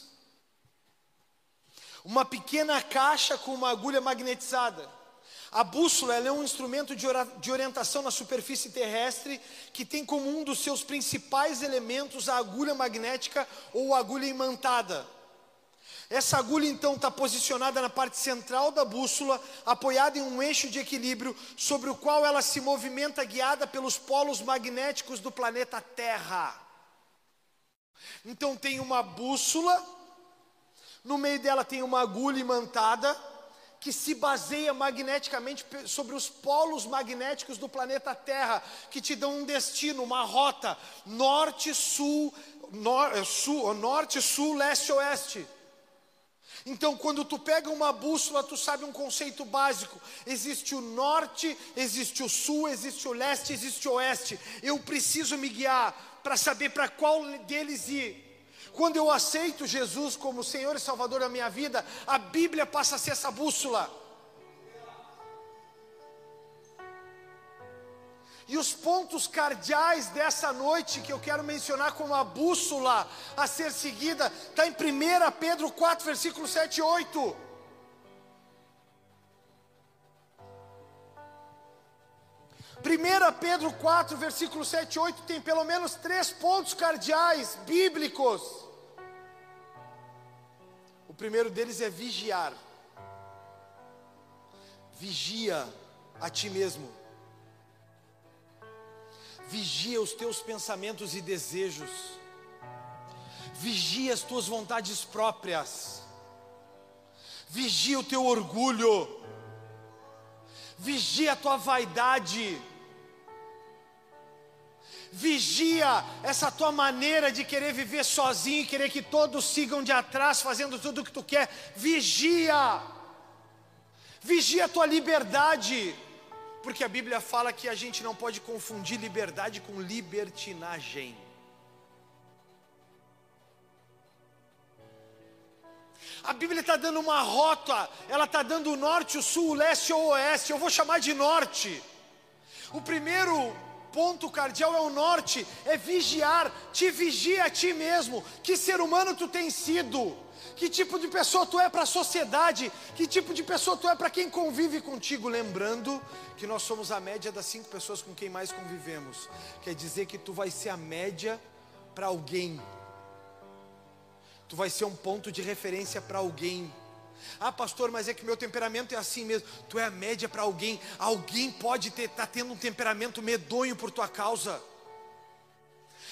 uma pequena caixa com uma agulha magnetizada. A bússola é um instrumento de, de orientação na superfície terrestre que tem como um dos seus principais elementos a agulha magnética ou agulha imantada. Essa agulha então está posicionada na parte central da bússola, apoiada em um eixo de equilíbrio, sobre o qual ela se movimenta guiada pelos polos magnéticos do planeta Terra. Então tem uma bússola no meio dela tem uma agulha imantada que se baseia magneticamente sobre os polos magnéticos do planeta Terra, que te dão um destino, uma rota norte, sul, nor, eh, sul norte, sul, leste, oeste. Então, quando tu pega uma bússola, tu sabe um conceito básico: existe o norte, existe o sul, existe o leste, existe o oeste. Eu preciso me guiar para saber para qual deles ir. Quando eu aceito Jesus como Senhor e Salvador da minha vida, a Bíblia passa a ser essa bússola. E os pontos cardeais dessa noite que eu quero mencionar como a bússola a ser seguida, está em 1 Pedro 4, versículo 7 e 8. 1 Pedro 4, versículo 7 e 8 tem pelo menos três pontos cardeais bíblicos. O primeiro deles é vigiar. Vigia a ti mesmo. vigia os teus pensamentos e desejos, vigia as tuas vontades próprias, vigia o teu orgulho, vigia a tua vaidade, vigia essa tua maneira de querer viver sozinho querer que todos sigam de atrás fazendo tudo o que tu quer, vigia, vigia a tua liberdade, porque a Bíblia fala que a gente não pode confundir liberdade com libertinagem. A Bíblia está dando uma rota, ela está dando o norte, o sul, o leste ou o oeste. Eu vou chamar de norte. O primeiro ponto cardial é o norte, é vigiar, te vigia a ti mesmo. Que ser humano tu tens sido? Que tipo de pessoa tu é para a sociedade? Que tipo de pessoa tu é para quem convive contigo? Lembrando que nós somos a média das cinco pessoas com quem mais convivemos. Quer dizer que tu vai ser a média para alguém. Tu vai ser um ponto de referência para alguém. Ah, pastor, mas é que meu temperamento é assim mesmo. Tu é a média para alguém. Alguém pode estar tá tendo um temperamento medonho por tua causa.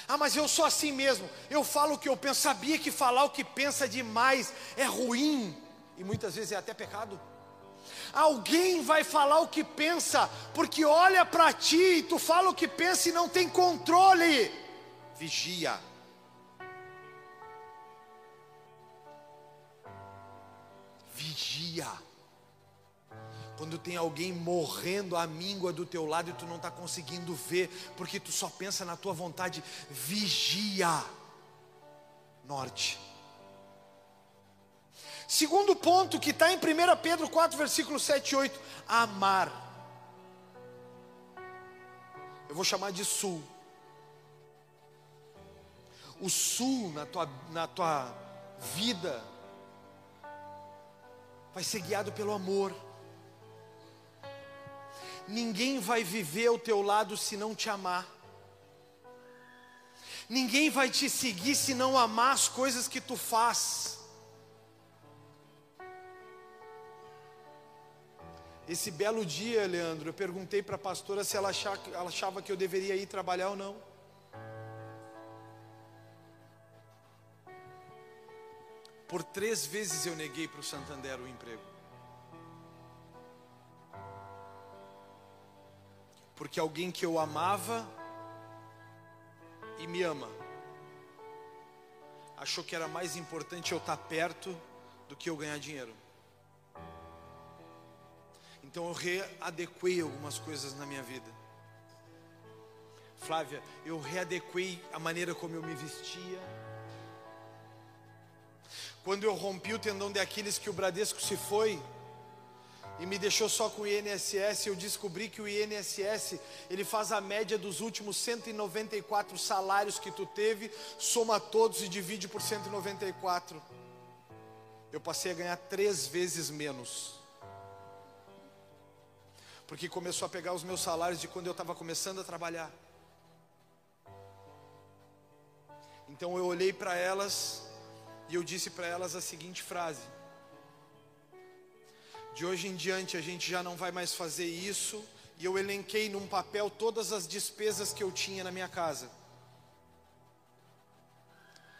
Ah, mas eu sou assim mesmo. Eu falo o que eu penso. Sabia que falar o que pensa demais é ruim e muitas vezes é até pecado. Alguém vai falar o que pensa, porque olha para ti e tu fala o que pensa e não tem controle. Vigia. Vigia. Quando tem alguém morrendo à míngua do teu lado e tu não está conseguindo ver, porque tu só pensa na tua vontade, vigia. Norte. Segundo ponto que está em 1 Pedro 4, versículo 7 e 8: amar. Eu vou chamar de sul. O sul na tua, na tua vida vai ser guiado pelo amor. Ninguém vai viver ao teu lado se não te amar. Ninguém vai te seguir se não amar as coisas que tu faz. Esse belo dia, Leandro, eu perguntei para a pastora se ela achava, que eu deveria ir trabalhar ou não. Por três vezes eu neguei para o Santander o emprego. porque alguém que eu amava e me ama achou que era mais importante eu estar perto do que eu ganhar dinheiro. Então eu readequei algumas coisas na minha vida. Flávia, eu readequei a maneira como eu me vestia. Quando eu rompi o tendão de Aquiles que o Bradesco se foi, e me deixou só com o INSS, eu descobri que o INSS, ele faz a média dos últimos 194 salários que tu teve, soma todos e divide por 194. Eu passei a ganhar três vezes menos. Porque começou a pegar os meus salários de quando eu estava começando a trabalhar. Então eu olhei para elas e eu disse para elas a seguinte frase: de hoje em diante a gente já não vai mais fazer isso. E eu elenquei num papel todas as despesas que eu tinha na minha casa.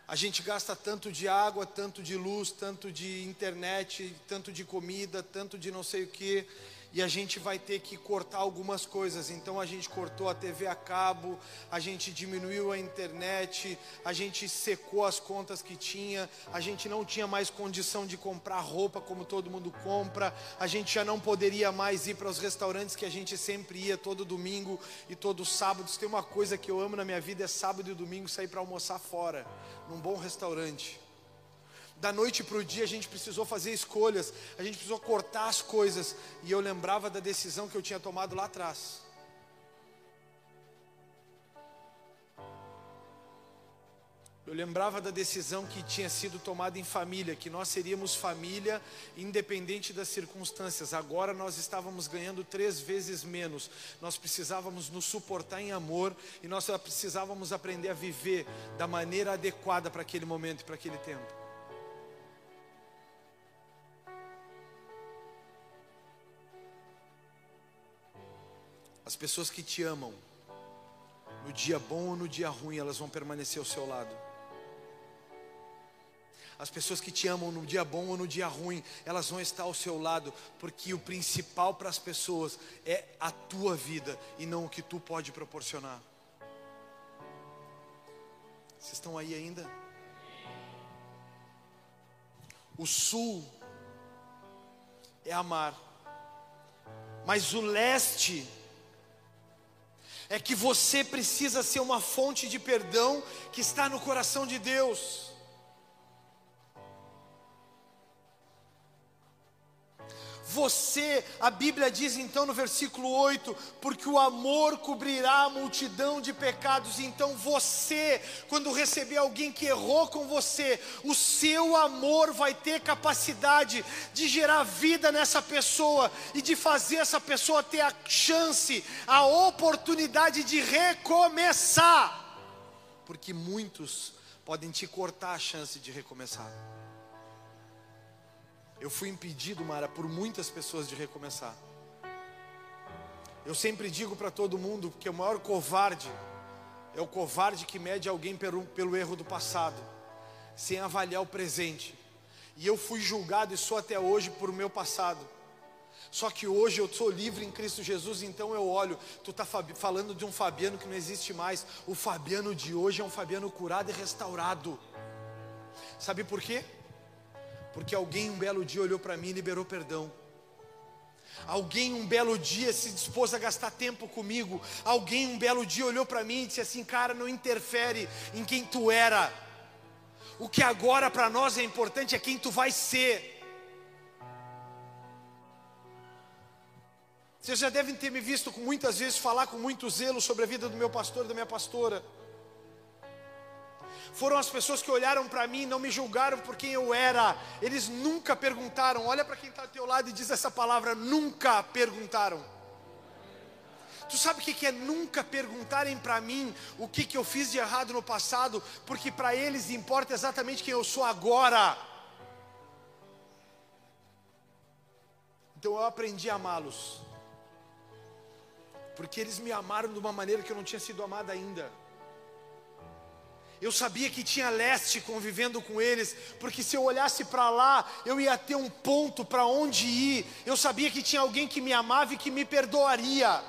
A gente gasta tanto de água, tanto de luz, tanto de internet, tanto de comida, tanto de não sei o que e a gente vai ter que cortar algumas coisas. Então a gente cortou a TV a cabo, a gente diminuiu a internet, a gente secou as contas que tinha, a gente não tinha mais condição de comprar roupa como todo mundo compra, a gente já não poderia mais ir para os restaurantes que a gente sempre ia todo domingo e todo sábado. Se tem uma coisa que eu amo na minha vida é sábado e domingo sair para almoçar fora, num bom restaurante da noite para o dia a gente precisou fazer escolhas, a gente precisou cortar as coisas, e eu lembrava da decisão que eu tinha tomado lá atrás. Eu lembrava da decisão que tinha sido tomada em família, que nós seríamos família independente das circunstâncias. Agora nós estávamos ganhando três vezes menos. Nós precisávamos nos suportar em amor e nós precisávamos aprender a viver da maneira adequada para aquele momento e para aquele tempo. As pessoas que te amam, no dia bom ou no dia ruim, elas vão permanecer ao seu lado. As pessoas que te amam no dia bom ou no dia ruim, elas vão estar ao seu lado, porque o principal para as pessoas é a tua vida e não o que tu pode proporcionar. Vocês estão aí ainda? O sul é amar, mas o leste é que você precisa ser uma fonte de perdão que está no coração de Deus. Você, a Bíblia diz então no versículo 8: porque o amor cobrirá a multidão de pecados. Então você, quando receber alguém que errou com você, o seu amor vai ter capacidade de gerar vida nessa pessoa e de fazer essa pessoa ter a chance, a oportunidade de recomeçar. Porque muitos podem te cortar a chance de recomeçar. Eu fui impedido, Mara, por muitas pessoas de recomeçar. Eu sempre digo para todo mundo que o maior covarde é o covarde que mede alguém pelo, pelo erro do passado, sem avaliar o presente. E eu fui julgado e sou até hoje por meu passado. Só que hoje eu sou livre em Cristo Jesus, então eu olho, tu está falando de um Fabiano que não existe mais. O Fabiano de hoje é um Fabiano curado e restaurado. Sabe por quê? Porque alguém um belo dia olhou para mim e liberou perdão. Alguém um belo dia se dispôs a gastar tempo comigo. Alguém um belo dia olhou para mim e disse assim: Cara, não interfere em quem tu era. O que agora para nós é importante é quem tu vai ser. Vocês já devem ter me visto muitas vezes falar com muito zelo sobre a vida do meu pastor e da minha pastora. Foram as pessoas que olharam para mim, não me julgaram por quem eu era. Eles nunca perguntaram. Olha para quem está ao teu lado e diz essa palavra: nunca perguntaram. Tu sabe o que é nunca perguntarem para mim o que, que eu fiz de errado no passado, porque para eles importa exatamente quem eu sou agora. Então eu aprendi a amá-los, porque eles me amaram de uma maneira que eu não tinha sido amada ainda. Eu sabia que tinha leste convivendo com eles, porque se eu olhasse para lá, eu ia ter um ponto para onde ir. Eu sabia que tinha alguém que me amava e que me perdoaria.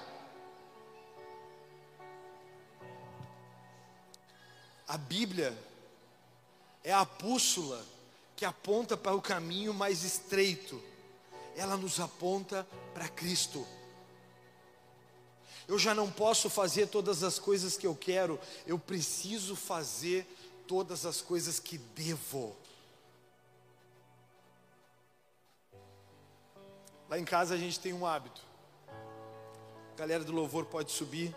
A Bíblia é a bússola que aponta para o caminho mais estreito. Ela nos aponta para Cristo eu já não posso fazer todas as coisas que eu quero, eu preciso fazer todas as coisas que devo. Lá em casa a gente tem um hábito. A galera do louvor pode subir.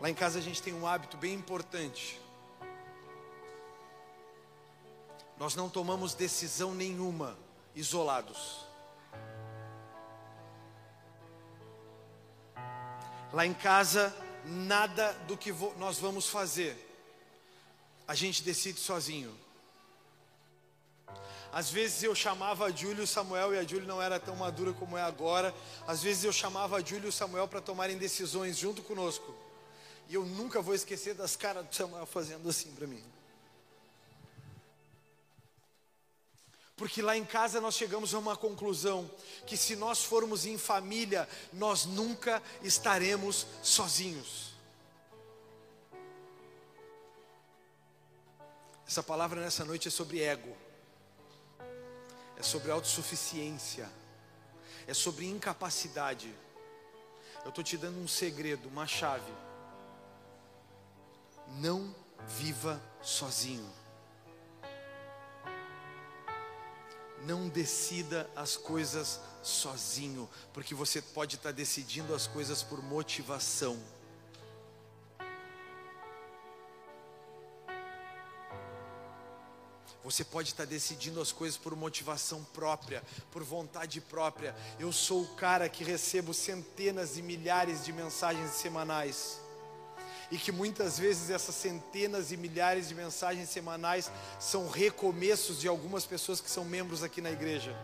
Lá em casa a gente tem um hábito bem importante. Nós não tomamos decisão nenhuma isolados. Lá em casa, nada do que nós vamos fazer, a gente decide sozinho. Às vezes eu chamava a Júlio e Samuel e a Júlio não era tão madura como é agora. Às vezes eu chamava a Júlio e Samuel para tomarem decisões junto conosco. E eu nunca vou esquecer das caras do Samuel fazendo assim para mim. Porque lá em casa nós chegamos a uma conclusão: que se nós formos em família, nós nunca estaremos sozinhos. Essa palavra nessa noite é sobre ego, é sobre autossuficiência, é sobre incapacidade. Eu estou te dando um segredo, uma chave. Não viva sozinho. Não decida as coisas sozinho, porque você pode estar decidindo as coisas por motivação. Você pode estar decidindo as coisas por motivação própria, por vontade própria. Eu sou o cara que recebo centenas e milhares de mensagens semanais e que muitas vezes essas centenas e milhares de mensagens semanais são recomeços de algumas pessoas que são membros aqui na igreja.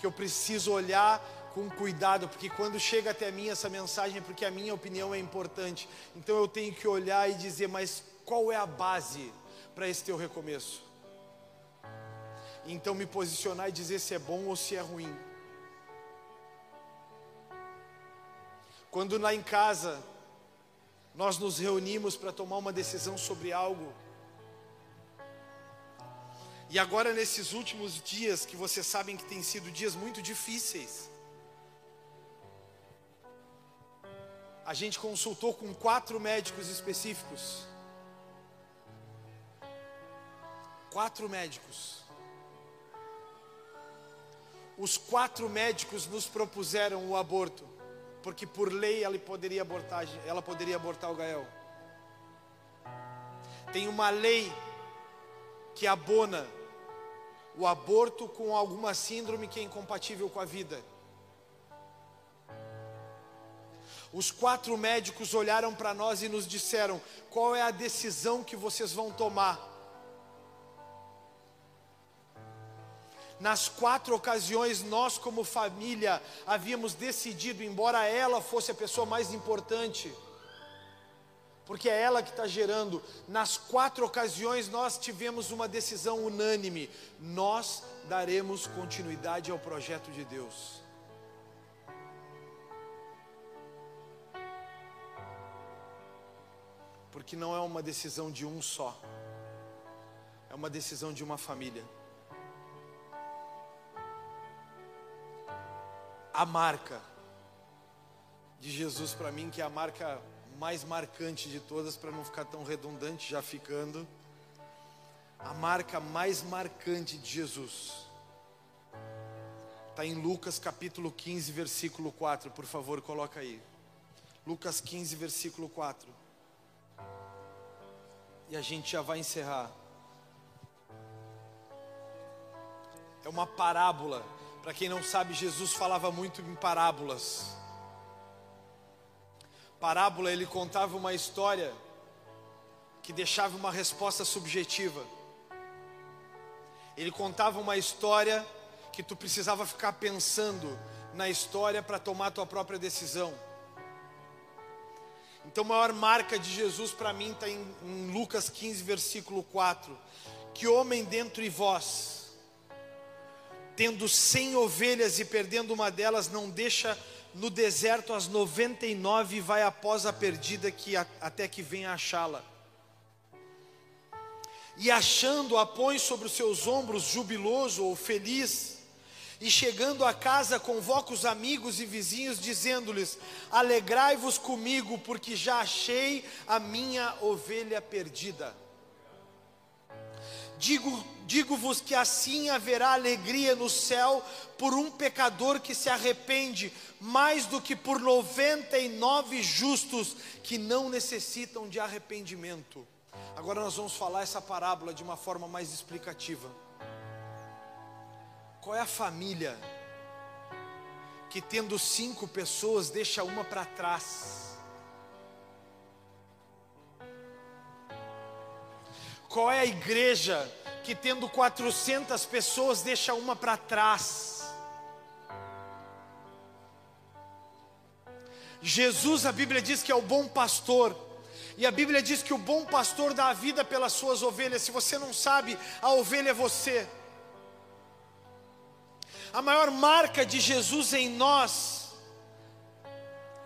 Que eu preciso olhar com cuidado, porque quando chega até mim essa mensagem, é porque a minha opinião é importante. Então eu tenho que olhar e dizer, mas qual é a base para esse teu recomeço? Então me posicionar e dizer se é bom ou se é ruim. Quando lá em casa nós nos reunimos para tomar uma decisão sobre algo, e agora nesses últimos dias, que vocês sabem que têm sido dias muito difíceis, a gente consultou com quatro médicos específicos. Quatro médicos. Os quatro médicos nos propuseram o aborto, porque por lei ela poderia abortar, ela poderia abortar o Gael. Tem uma lei que abona o aborto com alguma síndrome que é incompatível com a vida. Os quatro médicos olharam para nós e nos disseram: qual é a decisão que vocês vão tomar? Nas quatro ocasiões, nós, como família, havíamos decidido, embora ela fosse a pessoa mais importante, porque é ela que está gerando, nas quatro ocasiões nós tivemos uma decisão unânime: nós daremos continuidade ao projeto de Deus. porque não é uma decisão de um só, é uma decisão de uma família. A marca de Jesus para mim, que é a marca mais marcante de todas, para não ficar tão redundante, já ficando, a marca mais marcante de Jesus está em Lucas capítulo 15, versículo 4, por favor, coloca aí. Lucas 15, versículo 4 e a gente já vai encerrar. É uma parábola. Para quem não sabe, Jesus falava muito em parábolas. Parábola, ele contava uma história que deixava uma resposta subjetiva. Ele contava uma história que tu precisava ficar pensando na história para tomar tua própria decisão. Então, a maior marca de Jesus para mim está em, em, Lucas 15, versículo 4: Que homem dentro de vós, tendo cem ovelhas e perdendo uma delas, não deixa no deserto as 99 e vai após a perdida que, até que venha achá-la. E achando-a, põe sobre os seus ombros, jubiloso ou feliz e chegando a casa, convoca os amigos e vizinhos, dizendo-lhes: Alegrai-vos comigo, porque já achei a minha ovelha perdida. Digo, digo-vos que assim haverá alegria no céu por um pecador que se arrepende, mais do que por noventa e nove justos que não necessitam de arrependimento. Agora nós vamos falar essa parábola de uma forma mais explicativa. Qual é a família que, tendo cinco pessoas, deixa uma para trás? Qual é a igreja que, tendo 400 pessoas, deixa uma para trás? Jesus, a Bíblia diz que é o bom pastor. E a Bíblia diz que o bom pastor dá a vida pelas suas ovelhas. Se você não sabe, a ovelha é você. A maior marca de Jesus em nós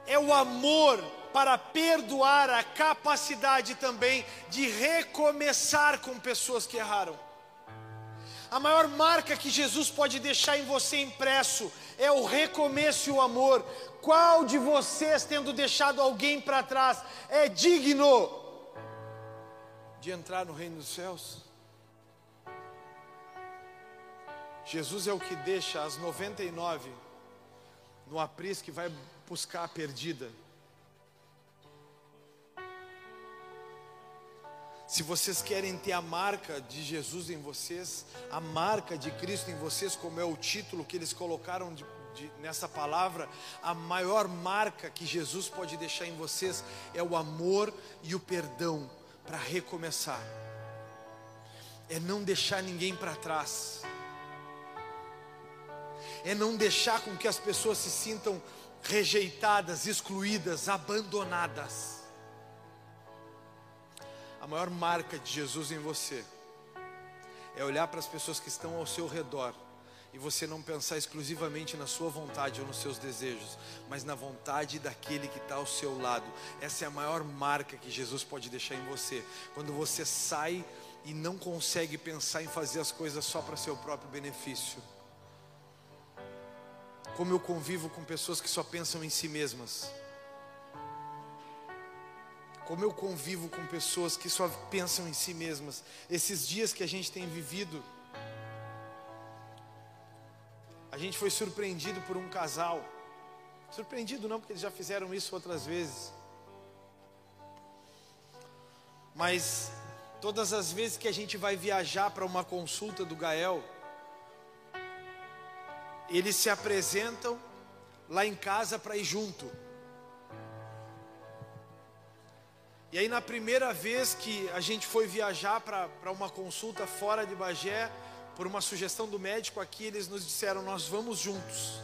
é o amor para perdoar, a capacidade também de recomeçar com pessoas que erraram. A maior marca que Jesus pode deixar em você impresso é o recomeço e o amor. Qual de vocês, tendo deixado alguém para trás, é digno de entrar no reino dos céus? Jesus é o que deixa as 99 no aprisco que vai buscar a perdida. Se vocês querem ter a marca de Jesus em vocês, a marca de Cristo em vocês, como é o título que eles colocaram de, de, nessa palavra, a maior marca que Jesus pode deixar em vocês é o amor e o perdão para recomeçar, é não deixar ninguém para trás é não deixar com que as pessoas se sintam rejeitadas, excluídas, abandonadas. A maior marca de Jesus em você é olhar para as pessoas que estão ao seu redor e você não pensar exclusivamente na sua vontade ou nos seus desejos, mas na vontade daquele que está ao seu lado. Essa é a maior marca que Jesus pode deixar em você. Quando você sai e não consegue pensar em fazer as coisas só para seu próprio benefício. Como eu convivo com pessoas que só pensam em si mesmas. Como eu convivo com pessoas que só pensam em si mesmas. Esses dias que a gente tem vivido, a gente foi surpreendido por um casal. Surpreendido não, porque eles já fizeram isso outras vezes. Mas todas as vezes que a gente vai viajar para uma consulta do Gael, eles se apresentam lá em casa para ir junto. E aí, na primeira vez que a gente foi viajar para uma consulta fora de Bagé, por uma sugestão do médico aqui, eles nos disseram: Nós vamos juntos.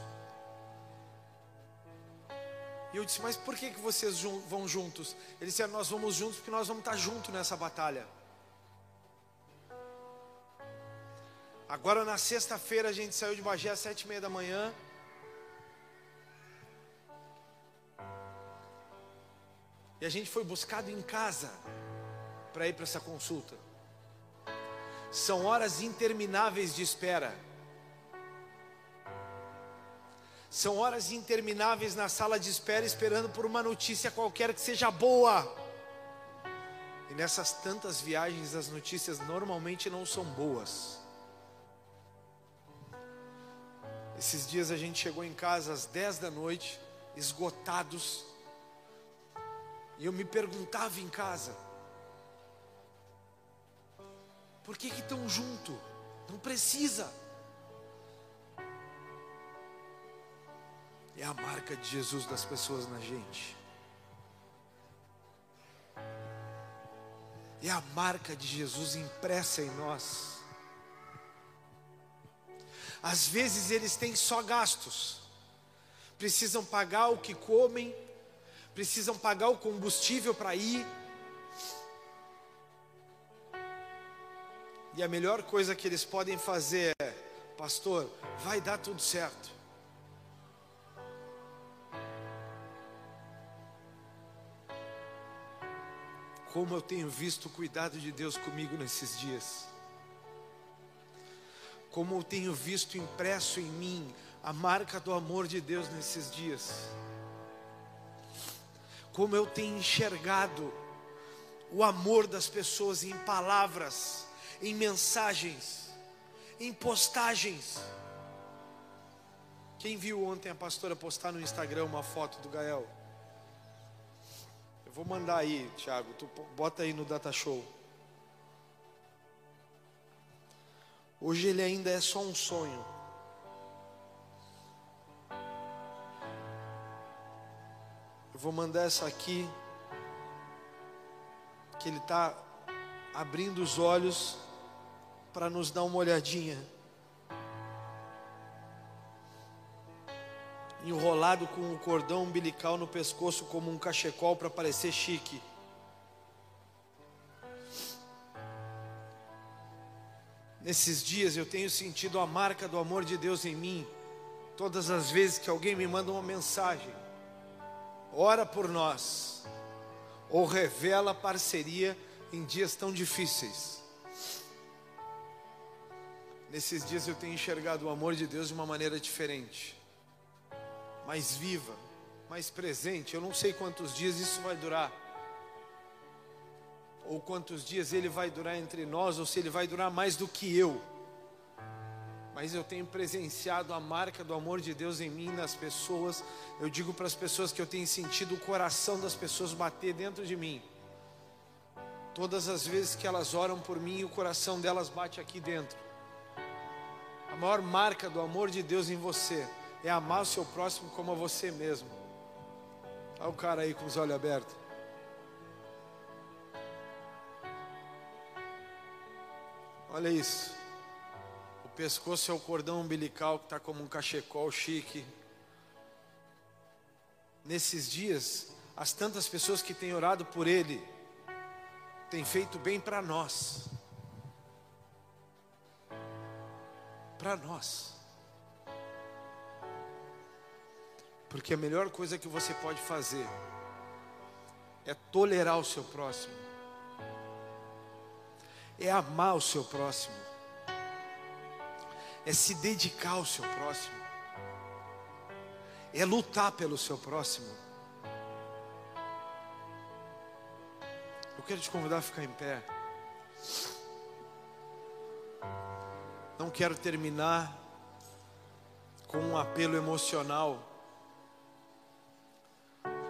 E eu disse: Mas por que, que vocês vão juntos? Eles disseram: Nós vamos juntos porque nós vamos estar juntos nessa batalha. Agora na sexta-feira a gente saiu de Bagé às sete e meia da manhã. E a gente foi buscado em casa para ir para essa consulta. São horas intermináveis de espera. São horas intermináveis na sala de espera esperando por uma notícia qualquer que seja boa. E nessas tantas viagens as notícias normalmente não são boas. Esses dias a gente chegou em casa às 10 da noite, esgotados. E eu me perguntava em casa: por que estão junto? Não precisa. É a marca de Jesus das pessoas na gente. É a marca de Jesus impressa em nós. Às vezes eles têm só gastos, precisam pagar o que comem, precisam pagar o combustível para ir, E a melhor coisa que eles podem fazer é, pastor, vai dar tudo certo. Como eu tenho visto o cuidado de Deus comigo nesses dias. Como eu tenho visto impresso em mim a marca do amor de Deus nesses dias. Como eu tenho enxergado o amor das pessoas em palavras em mensagens, em postagens. Quem viu ontem a pastora postar no Instagram uma foto do Gael? Eu vou mandar aí, Thiago, tu bota aí no Data Show. Hoje ele ainda é só um sonho. Eu vou mandar essa aqui, que ele está abrindo os olhos para nos dar uma olhadinha. Enrolado com um cordão umbilical no pescoço como um cachecol para parecer chique. Nesses dias eu tenho sentido a marca do amor de Deus em mim. Todas as vezes que alguém me manda uma mensagem, ora por nós, ou revela parceria em dias tão difíceis. Nesses dias eu tenho enxergado o amor de Deus de uma maneira diferente, mais viva, mais presente. Eu não sei quantos dias isso vai durar, ou quantos dias ele vai durar entre nós, ou se ele vai durar mais do que eu. Mas eu tenho presenciado a marca do amor de Deus em mim, nas pessoas. Eu digo para as pessoas que eu tenho sentido o coração das pessoas bater dentro de mim. Todas as vezes que elas oram por mim, o coração delas bate aqui dentro. A maior marca do amor de Deus em você é amar o seu próximo como a você mesmo. Olha o cara aí com os olhos abertos. Olha isso. Pescoço é o cordão umbilical que está como um cachecol chique. Nesses dias, as tantas pessoas que têm orado por ele têm feito bem para nós. Para nós. Porque a melhor coisa que você pode fazer é tolerar o seu próximo, é amar o seu próximo, é se dedicar ao seu próximo, é lutar pelo seu próximo. Eu quero te convidar a ficar em pé. Não quero terminar com um apelo emocional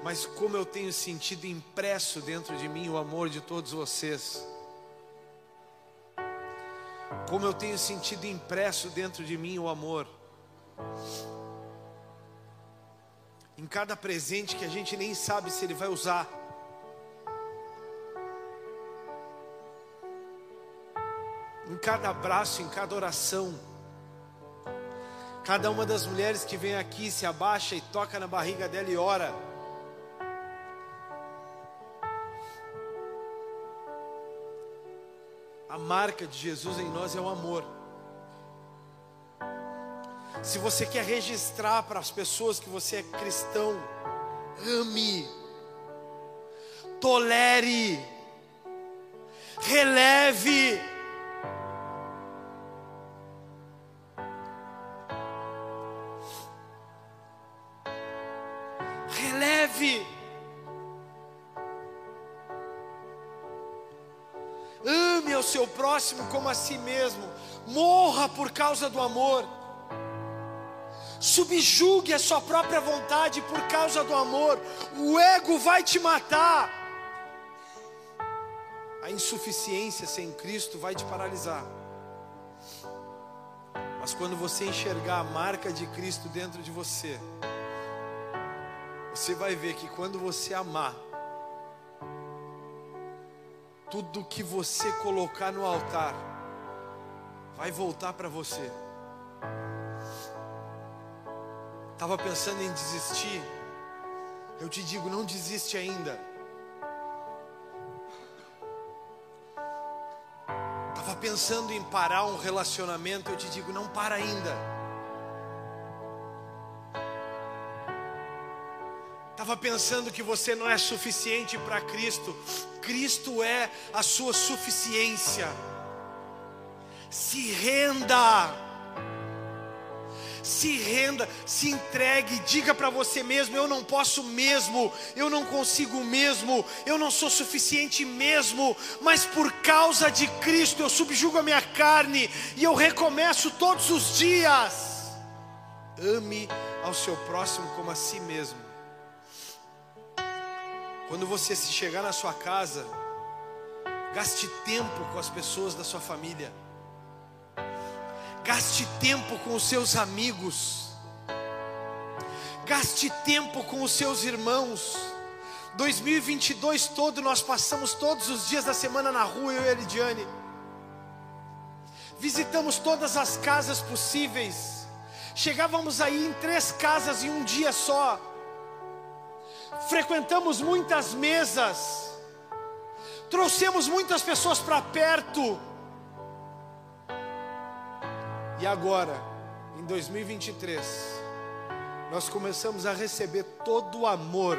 mas como eu tenho sentido impresso dentro de mim o amor de todos vocês. Como eu tenho sentido impresso dentro de mim o amor. Em cada presente que a gente nem sabe se ele vai usar. Em cada abraço, em cada oração. Cada uma das mulheres que vem aqui se abaixa e toca na barriga dela e ora. A marca de Jesus em nós é o amor. Se você quer registrar para as pessoas que você é cristão, ame, tolere, releve. Próximo como a si mesmo. Morra por causa do amor. Subjugue a sua própria vontade por causa do amor. O ego vai te matar. A insuficiência sem Cristo vai te paralisar. Mas quando você enxergar a marca de Cristo dentro de você, você vai ver que quando você amar, tudo que você colocar no altar vai voltar para você. Estava pensando em desistir. Eu te digo, não desiste ainda. Estava pensando em parar um relacionamento. Eu te digo, não para ainda. Estava pensando que você não é suficiente para Cristo, Cristo é a sua suficiência. Se renda, se renda, se entregue, diga para você mesmo: eu não posso mesmo, eu não consigo mesmo, eu não sou suficiente mesmo, mas por causa de Cristo eu subjugo a minha carne e eu recomeço todos os dias. Ame ao seu próximo como a si mesmo. Quando você se chegar na sua casa, gaste tempo com as pessoas da sua família. Gaste tempo com os seus amigos. Gaste tempo com os seus irmãos. 2022 todo nós passamos todos os dias da semana na rua eu e a Lidiane. Visitamos todas as casas possíveis. Chegávamos aí em três casas em um dia só frequentamos muitas mesas, trouxemos muitas pessoas para perto. E agora, em 2023, nós começamos a receber todo o amor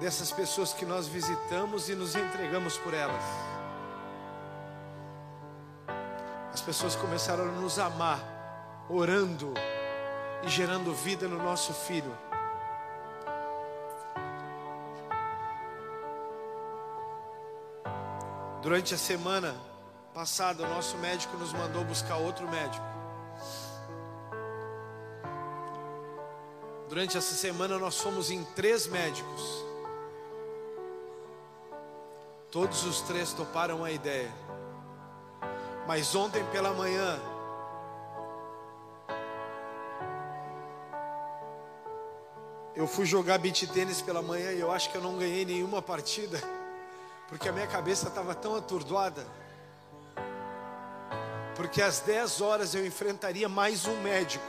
dessas pessoas que nós visitamos e nos entregamos por elas. As pessoas começaram a nos amar, orando e gerando vida no nosso filho. Durante a semana passada, o nosso médico nos mandou buscar outro médico. Durante essa semana, nós fomos em três médicos. Todos os três toparam a ideia. Mas ontem pela manhã, eu fui jogar beat tênis pela manhã e eu acho que eu não ganhei nenhuma partida porque a minha cabeça estava tão atordoada. Porque às 10 horas eu enfrentaria mais um médico.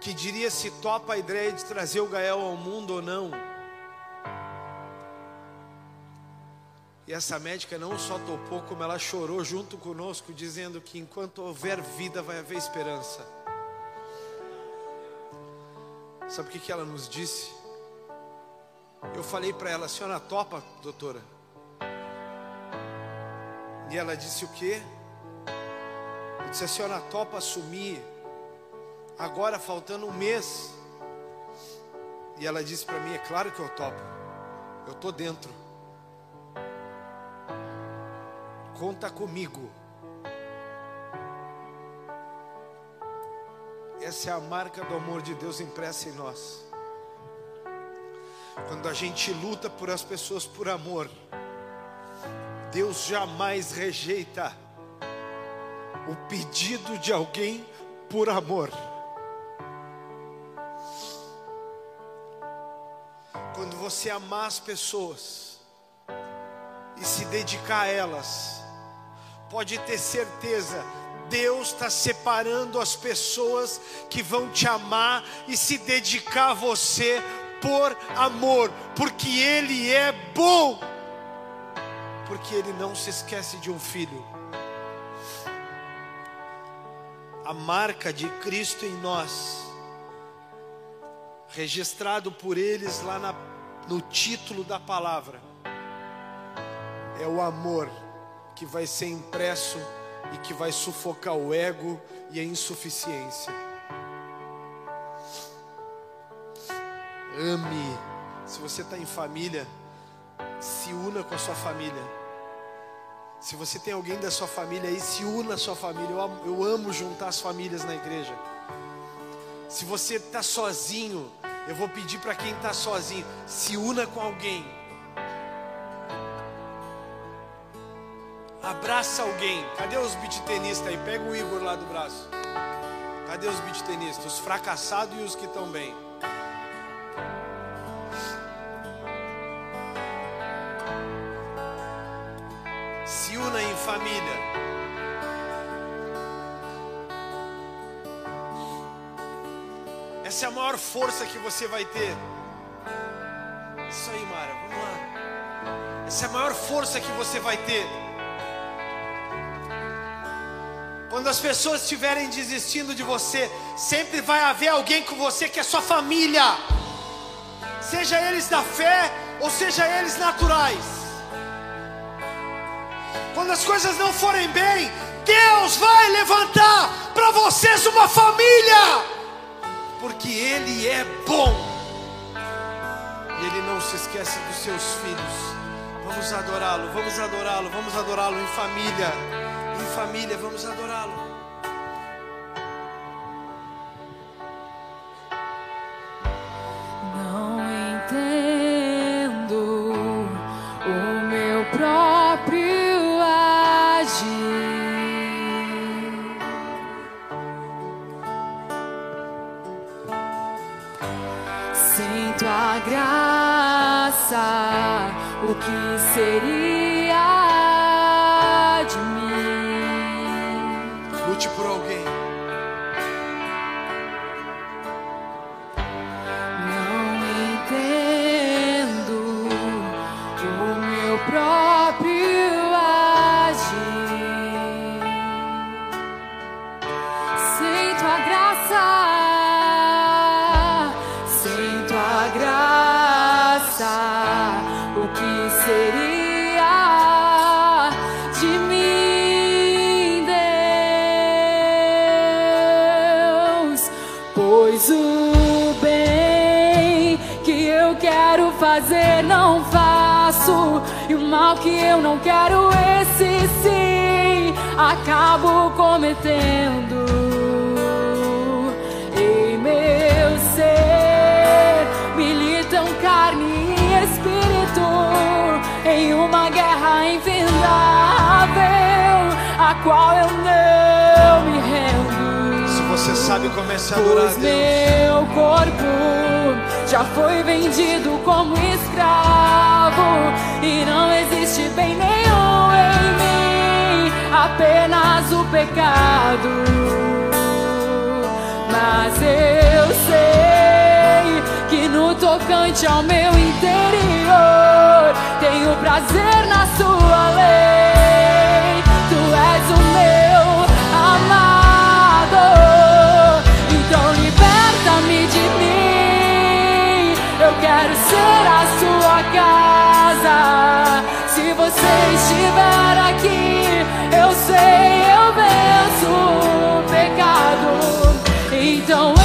Que diria se topa a ideia de trazer o Gael ao mundo ou não. E essa médica não só topou, como ela chorou junto conosco, dizendo que enquanto houver vida, vai haver esperança. Sabe o que, ela nos disse? Eu falei para ela, a senhora topa, doutora? E ela disse o quê? Eu disse, a senhora topa assumir, agora faltando um mês. E ela disse para mim, é claro que eu topo, eu estou dentro. conta comigo. Essa é a marca do amor de Deus impressa em nós. Quando a gente luta por as pessoas por amor, Deus jamais rejeita o pedido de alguém por amor. Quando você amar as pessoas e se dedicar a elas, pode ter certeza, Deus está separando as pessoas que vão te amar e se dedicar a você por amor, porque Ele é bom, porque Ele não se esquece de um filho. A marca de Cristo em nós, registrado por eles lá na, no título da palavra, é o amor que vai ser impresso e que vai sufocar o ego e a insuficiência. Ame. Se você está em família, se una com a sua família. Se você tem alguém da sua família aí, se una à sua família. Eu amo, eu amo juntar as famílias na igreja. Se você está sozinho, eu vou pedir para quem está sozinho, se una com alguém Abraça alguém. Cadê os beat tenistas aí? Pega o Igor lá do braço. Cadê os beat tenistas? Os fracassados e os que estão bem. Se una em família. Essa é a maior força que você vai ter. Isso aí, Mara, vamos lá. Essa é a maior força que você vai ter. Quando as pessoas estiverem desistindo de você, sempre vai haver alguém com você que é sua família, seja eles da fé ou seja eles naturais. Quando as coisas não forem bem, Deus vai levantar para vocês uma família, porque Ele é bom e Ele não se esquece dos seus filhos. Vamos adorá-lo, vamos adorá-lo, vamos adorá-lo em família família, vamos adorá-lo. Pois Meu corpo já foi vendido como escravo e não existe bem nenhum em mim. apenas o pecado. Mas eu sei que no tocante ao meu interior tenho prazer você estiver aqui, eu sei, eu venço o pecado. Então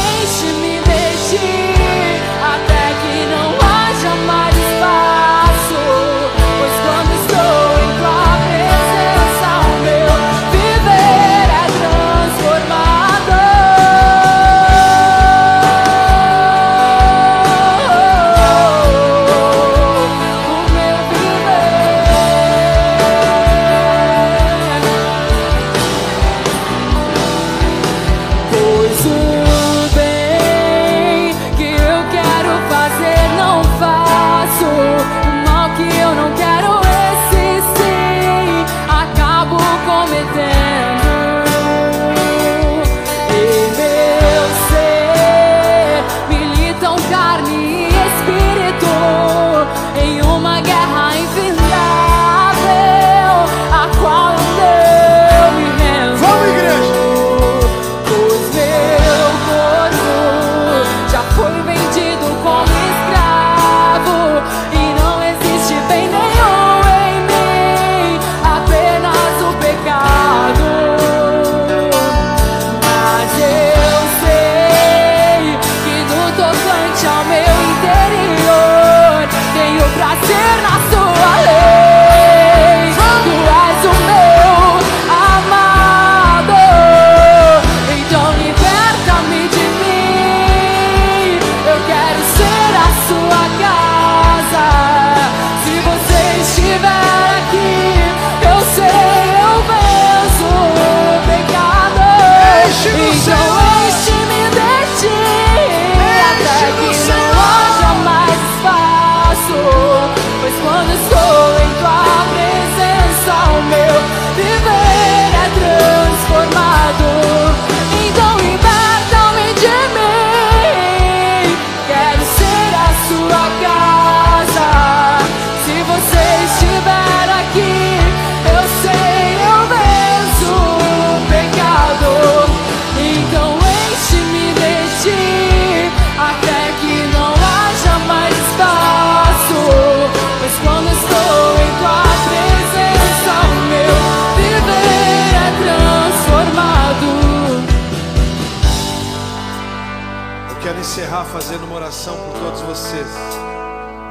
quero encerrar fazendo uma oração por todos vocês.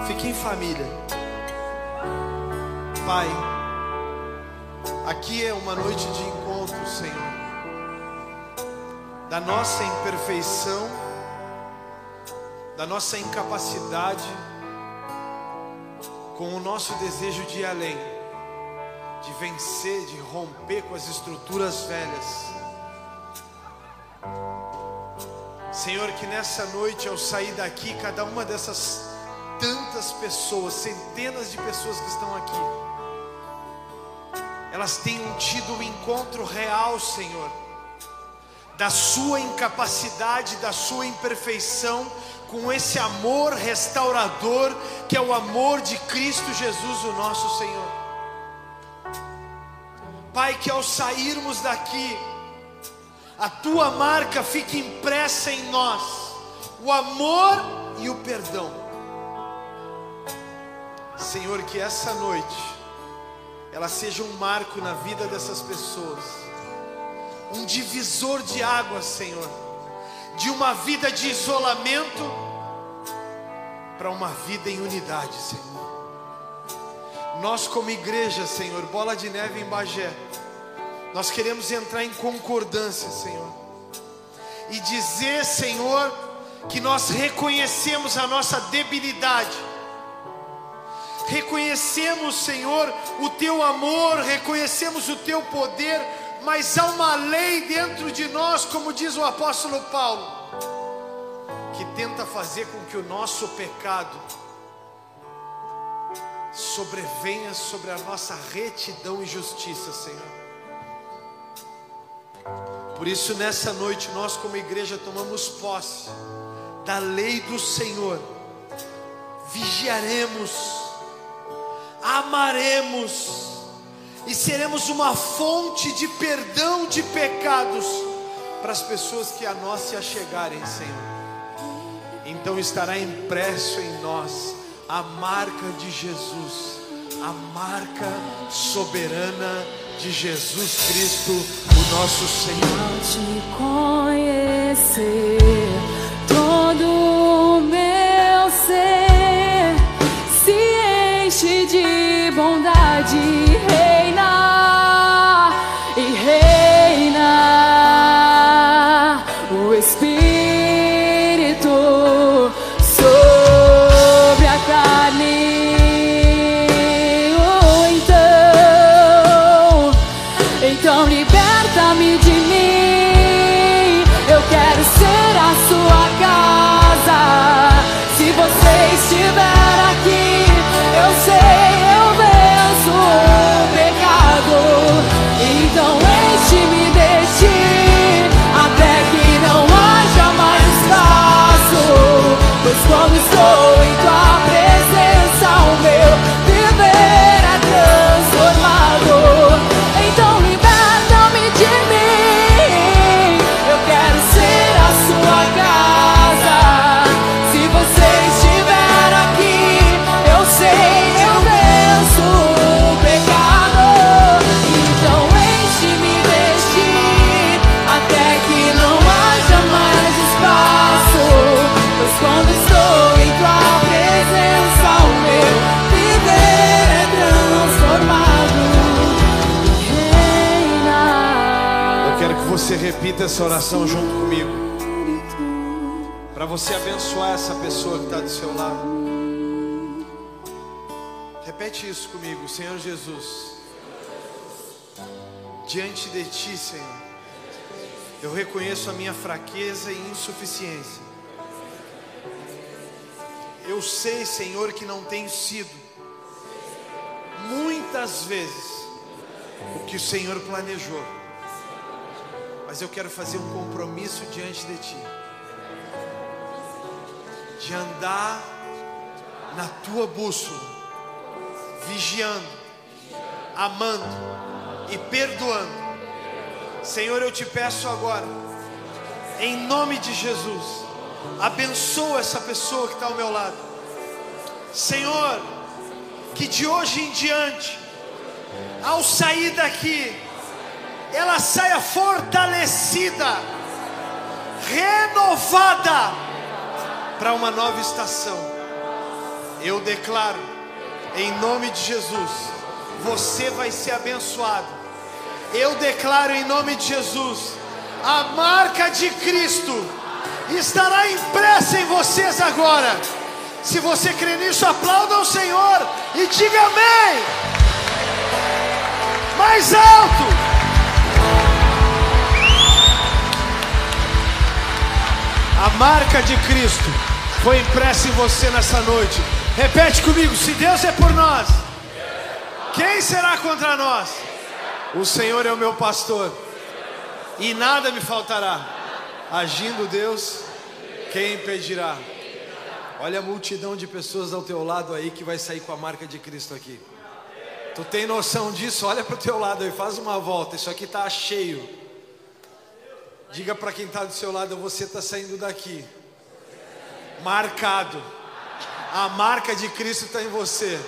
Fique em família. Pai, aqui é uma noite de encontro, Senhor. Da nossa imperfeição, da nossa incapacidade, com o nosso desejo de ir além, de vencer, de romper com as estruturas velhas. Senhor, que nessa noite ao sair daqui, cada uma dessas tantas pessoas, centenas de pessoas que estão aqui, elas tenham tido um encontro real, Senhor, da sua incapacidade, da sua imperfeição, com esse amor restaurador, que é o amor de Cristo Jesus, o nosso Senhor. Pai, que ao sairmos daqui, a tua marca fique impressa em nós, o amor e o perdão. Senhor, que essa noite ela seja um marco na vida dessas pessoas, um divisor de águas, Senhor, de uma vida de isolamento para uma vida em unidade, Senhor. Nós, como igreja, Senhor, bola de neve em Bagé, nós queremos entrar em concordância, Senhor, e dizer, Senhor, que nós reconhecemos a nossa debilidade, reconhecemos, Senhor, o teu amor, reconhecemos o teu poder, mas há uma lei dentro de nós, como diz o apóstolo Paulo, que tenta fazer com que o nosso pecado sobrevenha sobre a nossa retidão e justiça, Senhor. Por isso, nessa noite, nós, como igreja, tomamos posse da lei do Senhor, vigiaremos, amaremos e seremos uma fonte de perdão de pecados para as pessoas que a nós se achegarem, Senhor. Então estará impresso em nós a marca de Jesus, a marca soberana de Jesus Cristo, o nosso Senhor. Ao te conhecer, todo o meu ser se enche de bondade, essa oração junto comigo, para você abençoar essa pessoa que está do seu lado. Repete isso comigo, Senhor Jesus. Diante de Ti, Senhor, eu reconheço a minha fraqueza e insuficiência. Eu sei, Senhor, que não tenho sido muitas vezes o que o Senhor planejou. Mas eu quero fazer um compromisso diante de Ti, de andar na Tua bússola, vigiando, amando e perdoando. Senhor, eu te peço agora, em nome de Jesus, abençoa essa pessoa que está ao meu lado. Senhor, que de hoje em diante, ao sair daqui, ela saia fortalecida, renovada para uma nova estação. Eu declaro, em nome de Jesus, você vai ser abençoado. Eu declaro em nome de Jesus, a marca de Cristo estará impressa em vocês agora. Se você crê nisso, aplauda o Senhor e diga amém. Mais alto. A marca de Cristo foi impressa em você nessa noite. Repete comigo: se Deus é por nós, quem será contra nós? O Senhor é o meu pastor, e nada me faltará. Agindo Deus, quem impedirá? Olha a multidão de pessoas ao teu lado aí que vai sair com a marca de Cristo aqui. Tu tem noção disso? Olha para o teu lado aí, faz uma volta. Isso aqui está cheio. Diga para quem está do seu lado, você está saindo daqui. Marcado. A marca de Cristo está em você.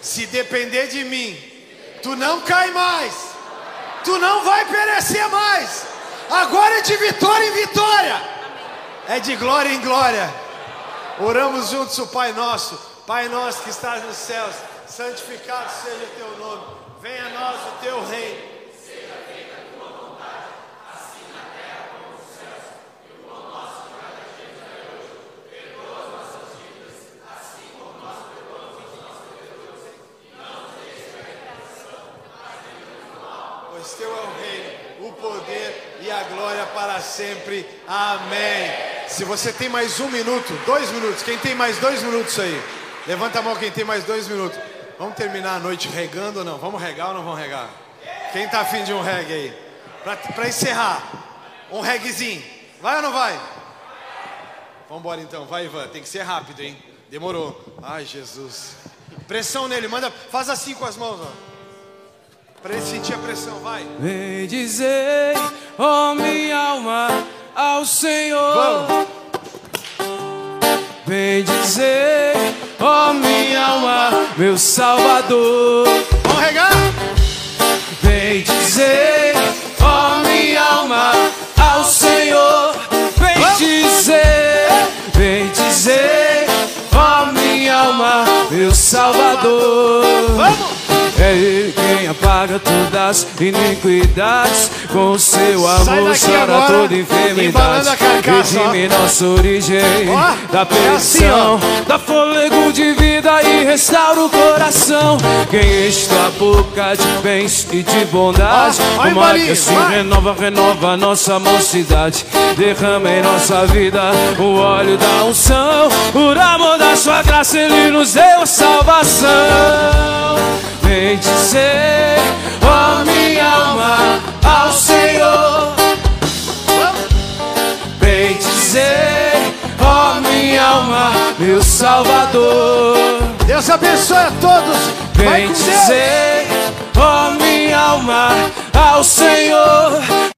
Se depender de mim, tu não cai mais. Tu não vai perecer mais. Agora é de vitória em vitória. É de glória em glória. Oramos juntos o Pai Nosso. Pai Nosso que estás nos céus, santificado seja o teu nome. Venha a nós o teu reino. Pois teu é o reino, o poder e a glória para sempre. Amém. Se você tem mais um minuto, dois minutos, quem tem mais dois minutos aí? Levanta a mão quem tem mais dois minutos. Vamos terminar a noite regando ou não? Vamos regar ou não vamos regar? Quem está afim de um reggae aí? Para encerrar, um reggaezinho. Vai ou não vai? Vamos embora então, vai Ivan, tem que ser rápido, hein? Demorou. Ai, Jesus. Pressão nele, manda, faz assim com as mãos, ó. Para ele sentir a pressão, vai. Vem dizer, ó oh, minha alma, ao Senhor. Vamos. Vem dizer, ó oh, minha alma, meu Salvador. Vamos regar? Vem dizer, ó oh, minha alma, ao Senhor. Vem Vamos. dizer, vem dizer, ó minha alma, meu Salvador. Vamos! É Ele quem apaga todas as iniquidades. Com seu amor chora toda enfermidade. Redime nossa origem oh, da perdição. É assim, dá fôlego de vida e restaura o coração. Quem a boca de bens e de bondade. Oh, Como que assim renova, renova nossa mocidade. Derrama em nossa vida o óleo da unção. Por amor da sua graça, Ele nos deu salvação. Dizer, ó oh, minha alma, ao Senhor. Vem dizer, ó oh, minha alma, meu Salvador. Deus abençoe a todos. Vem dizer, ó oh, minha alma, ao Senhor.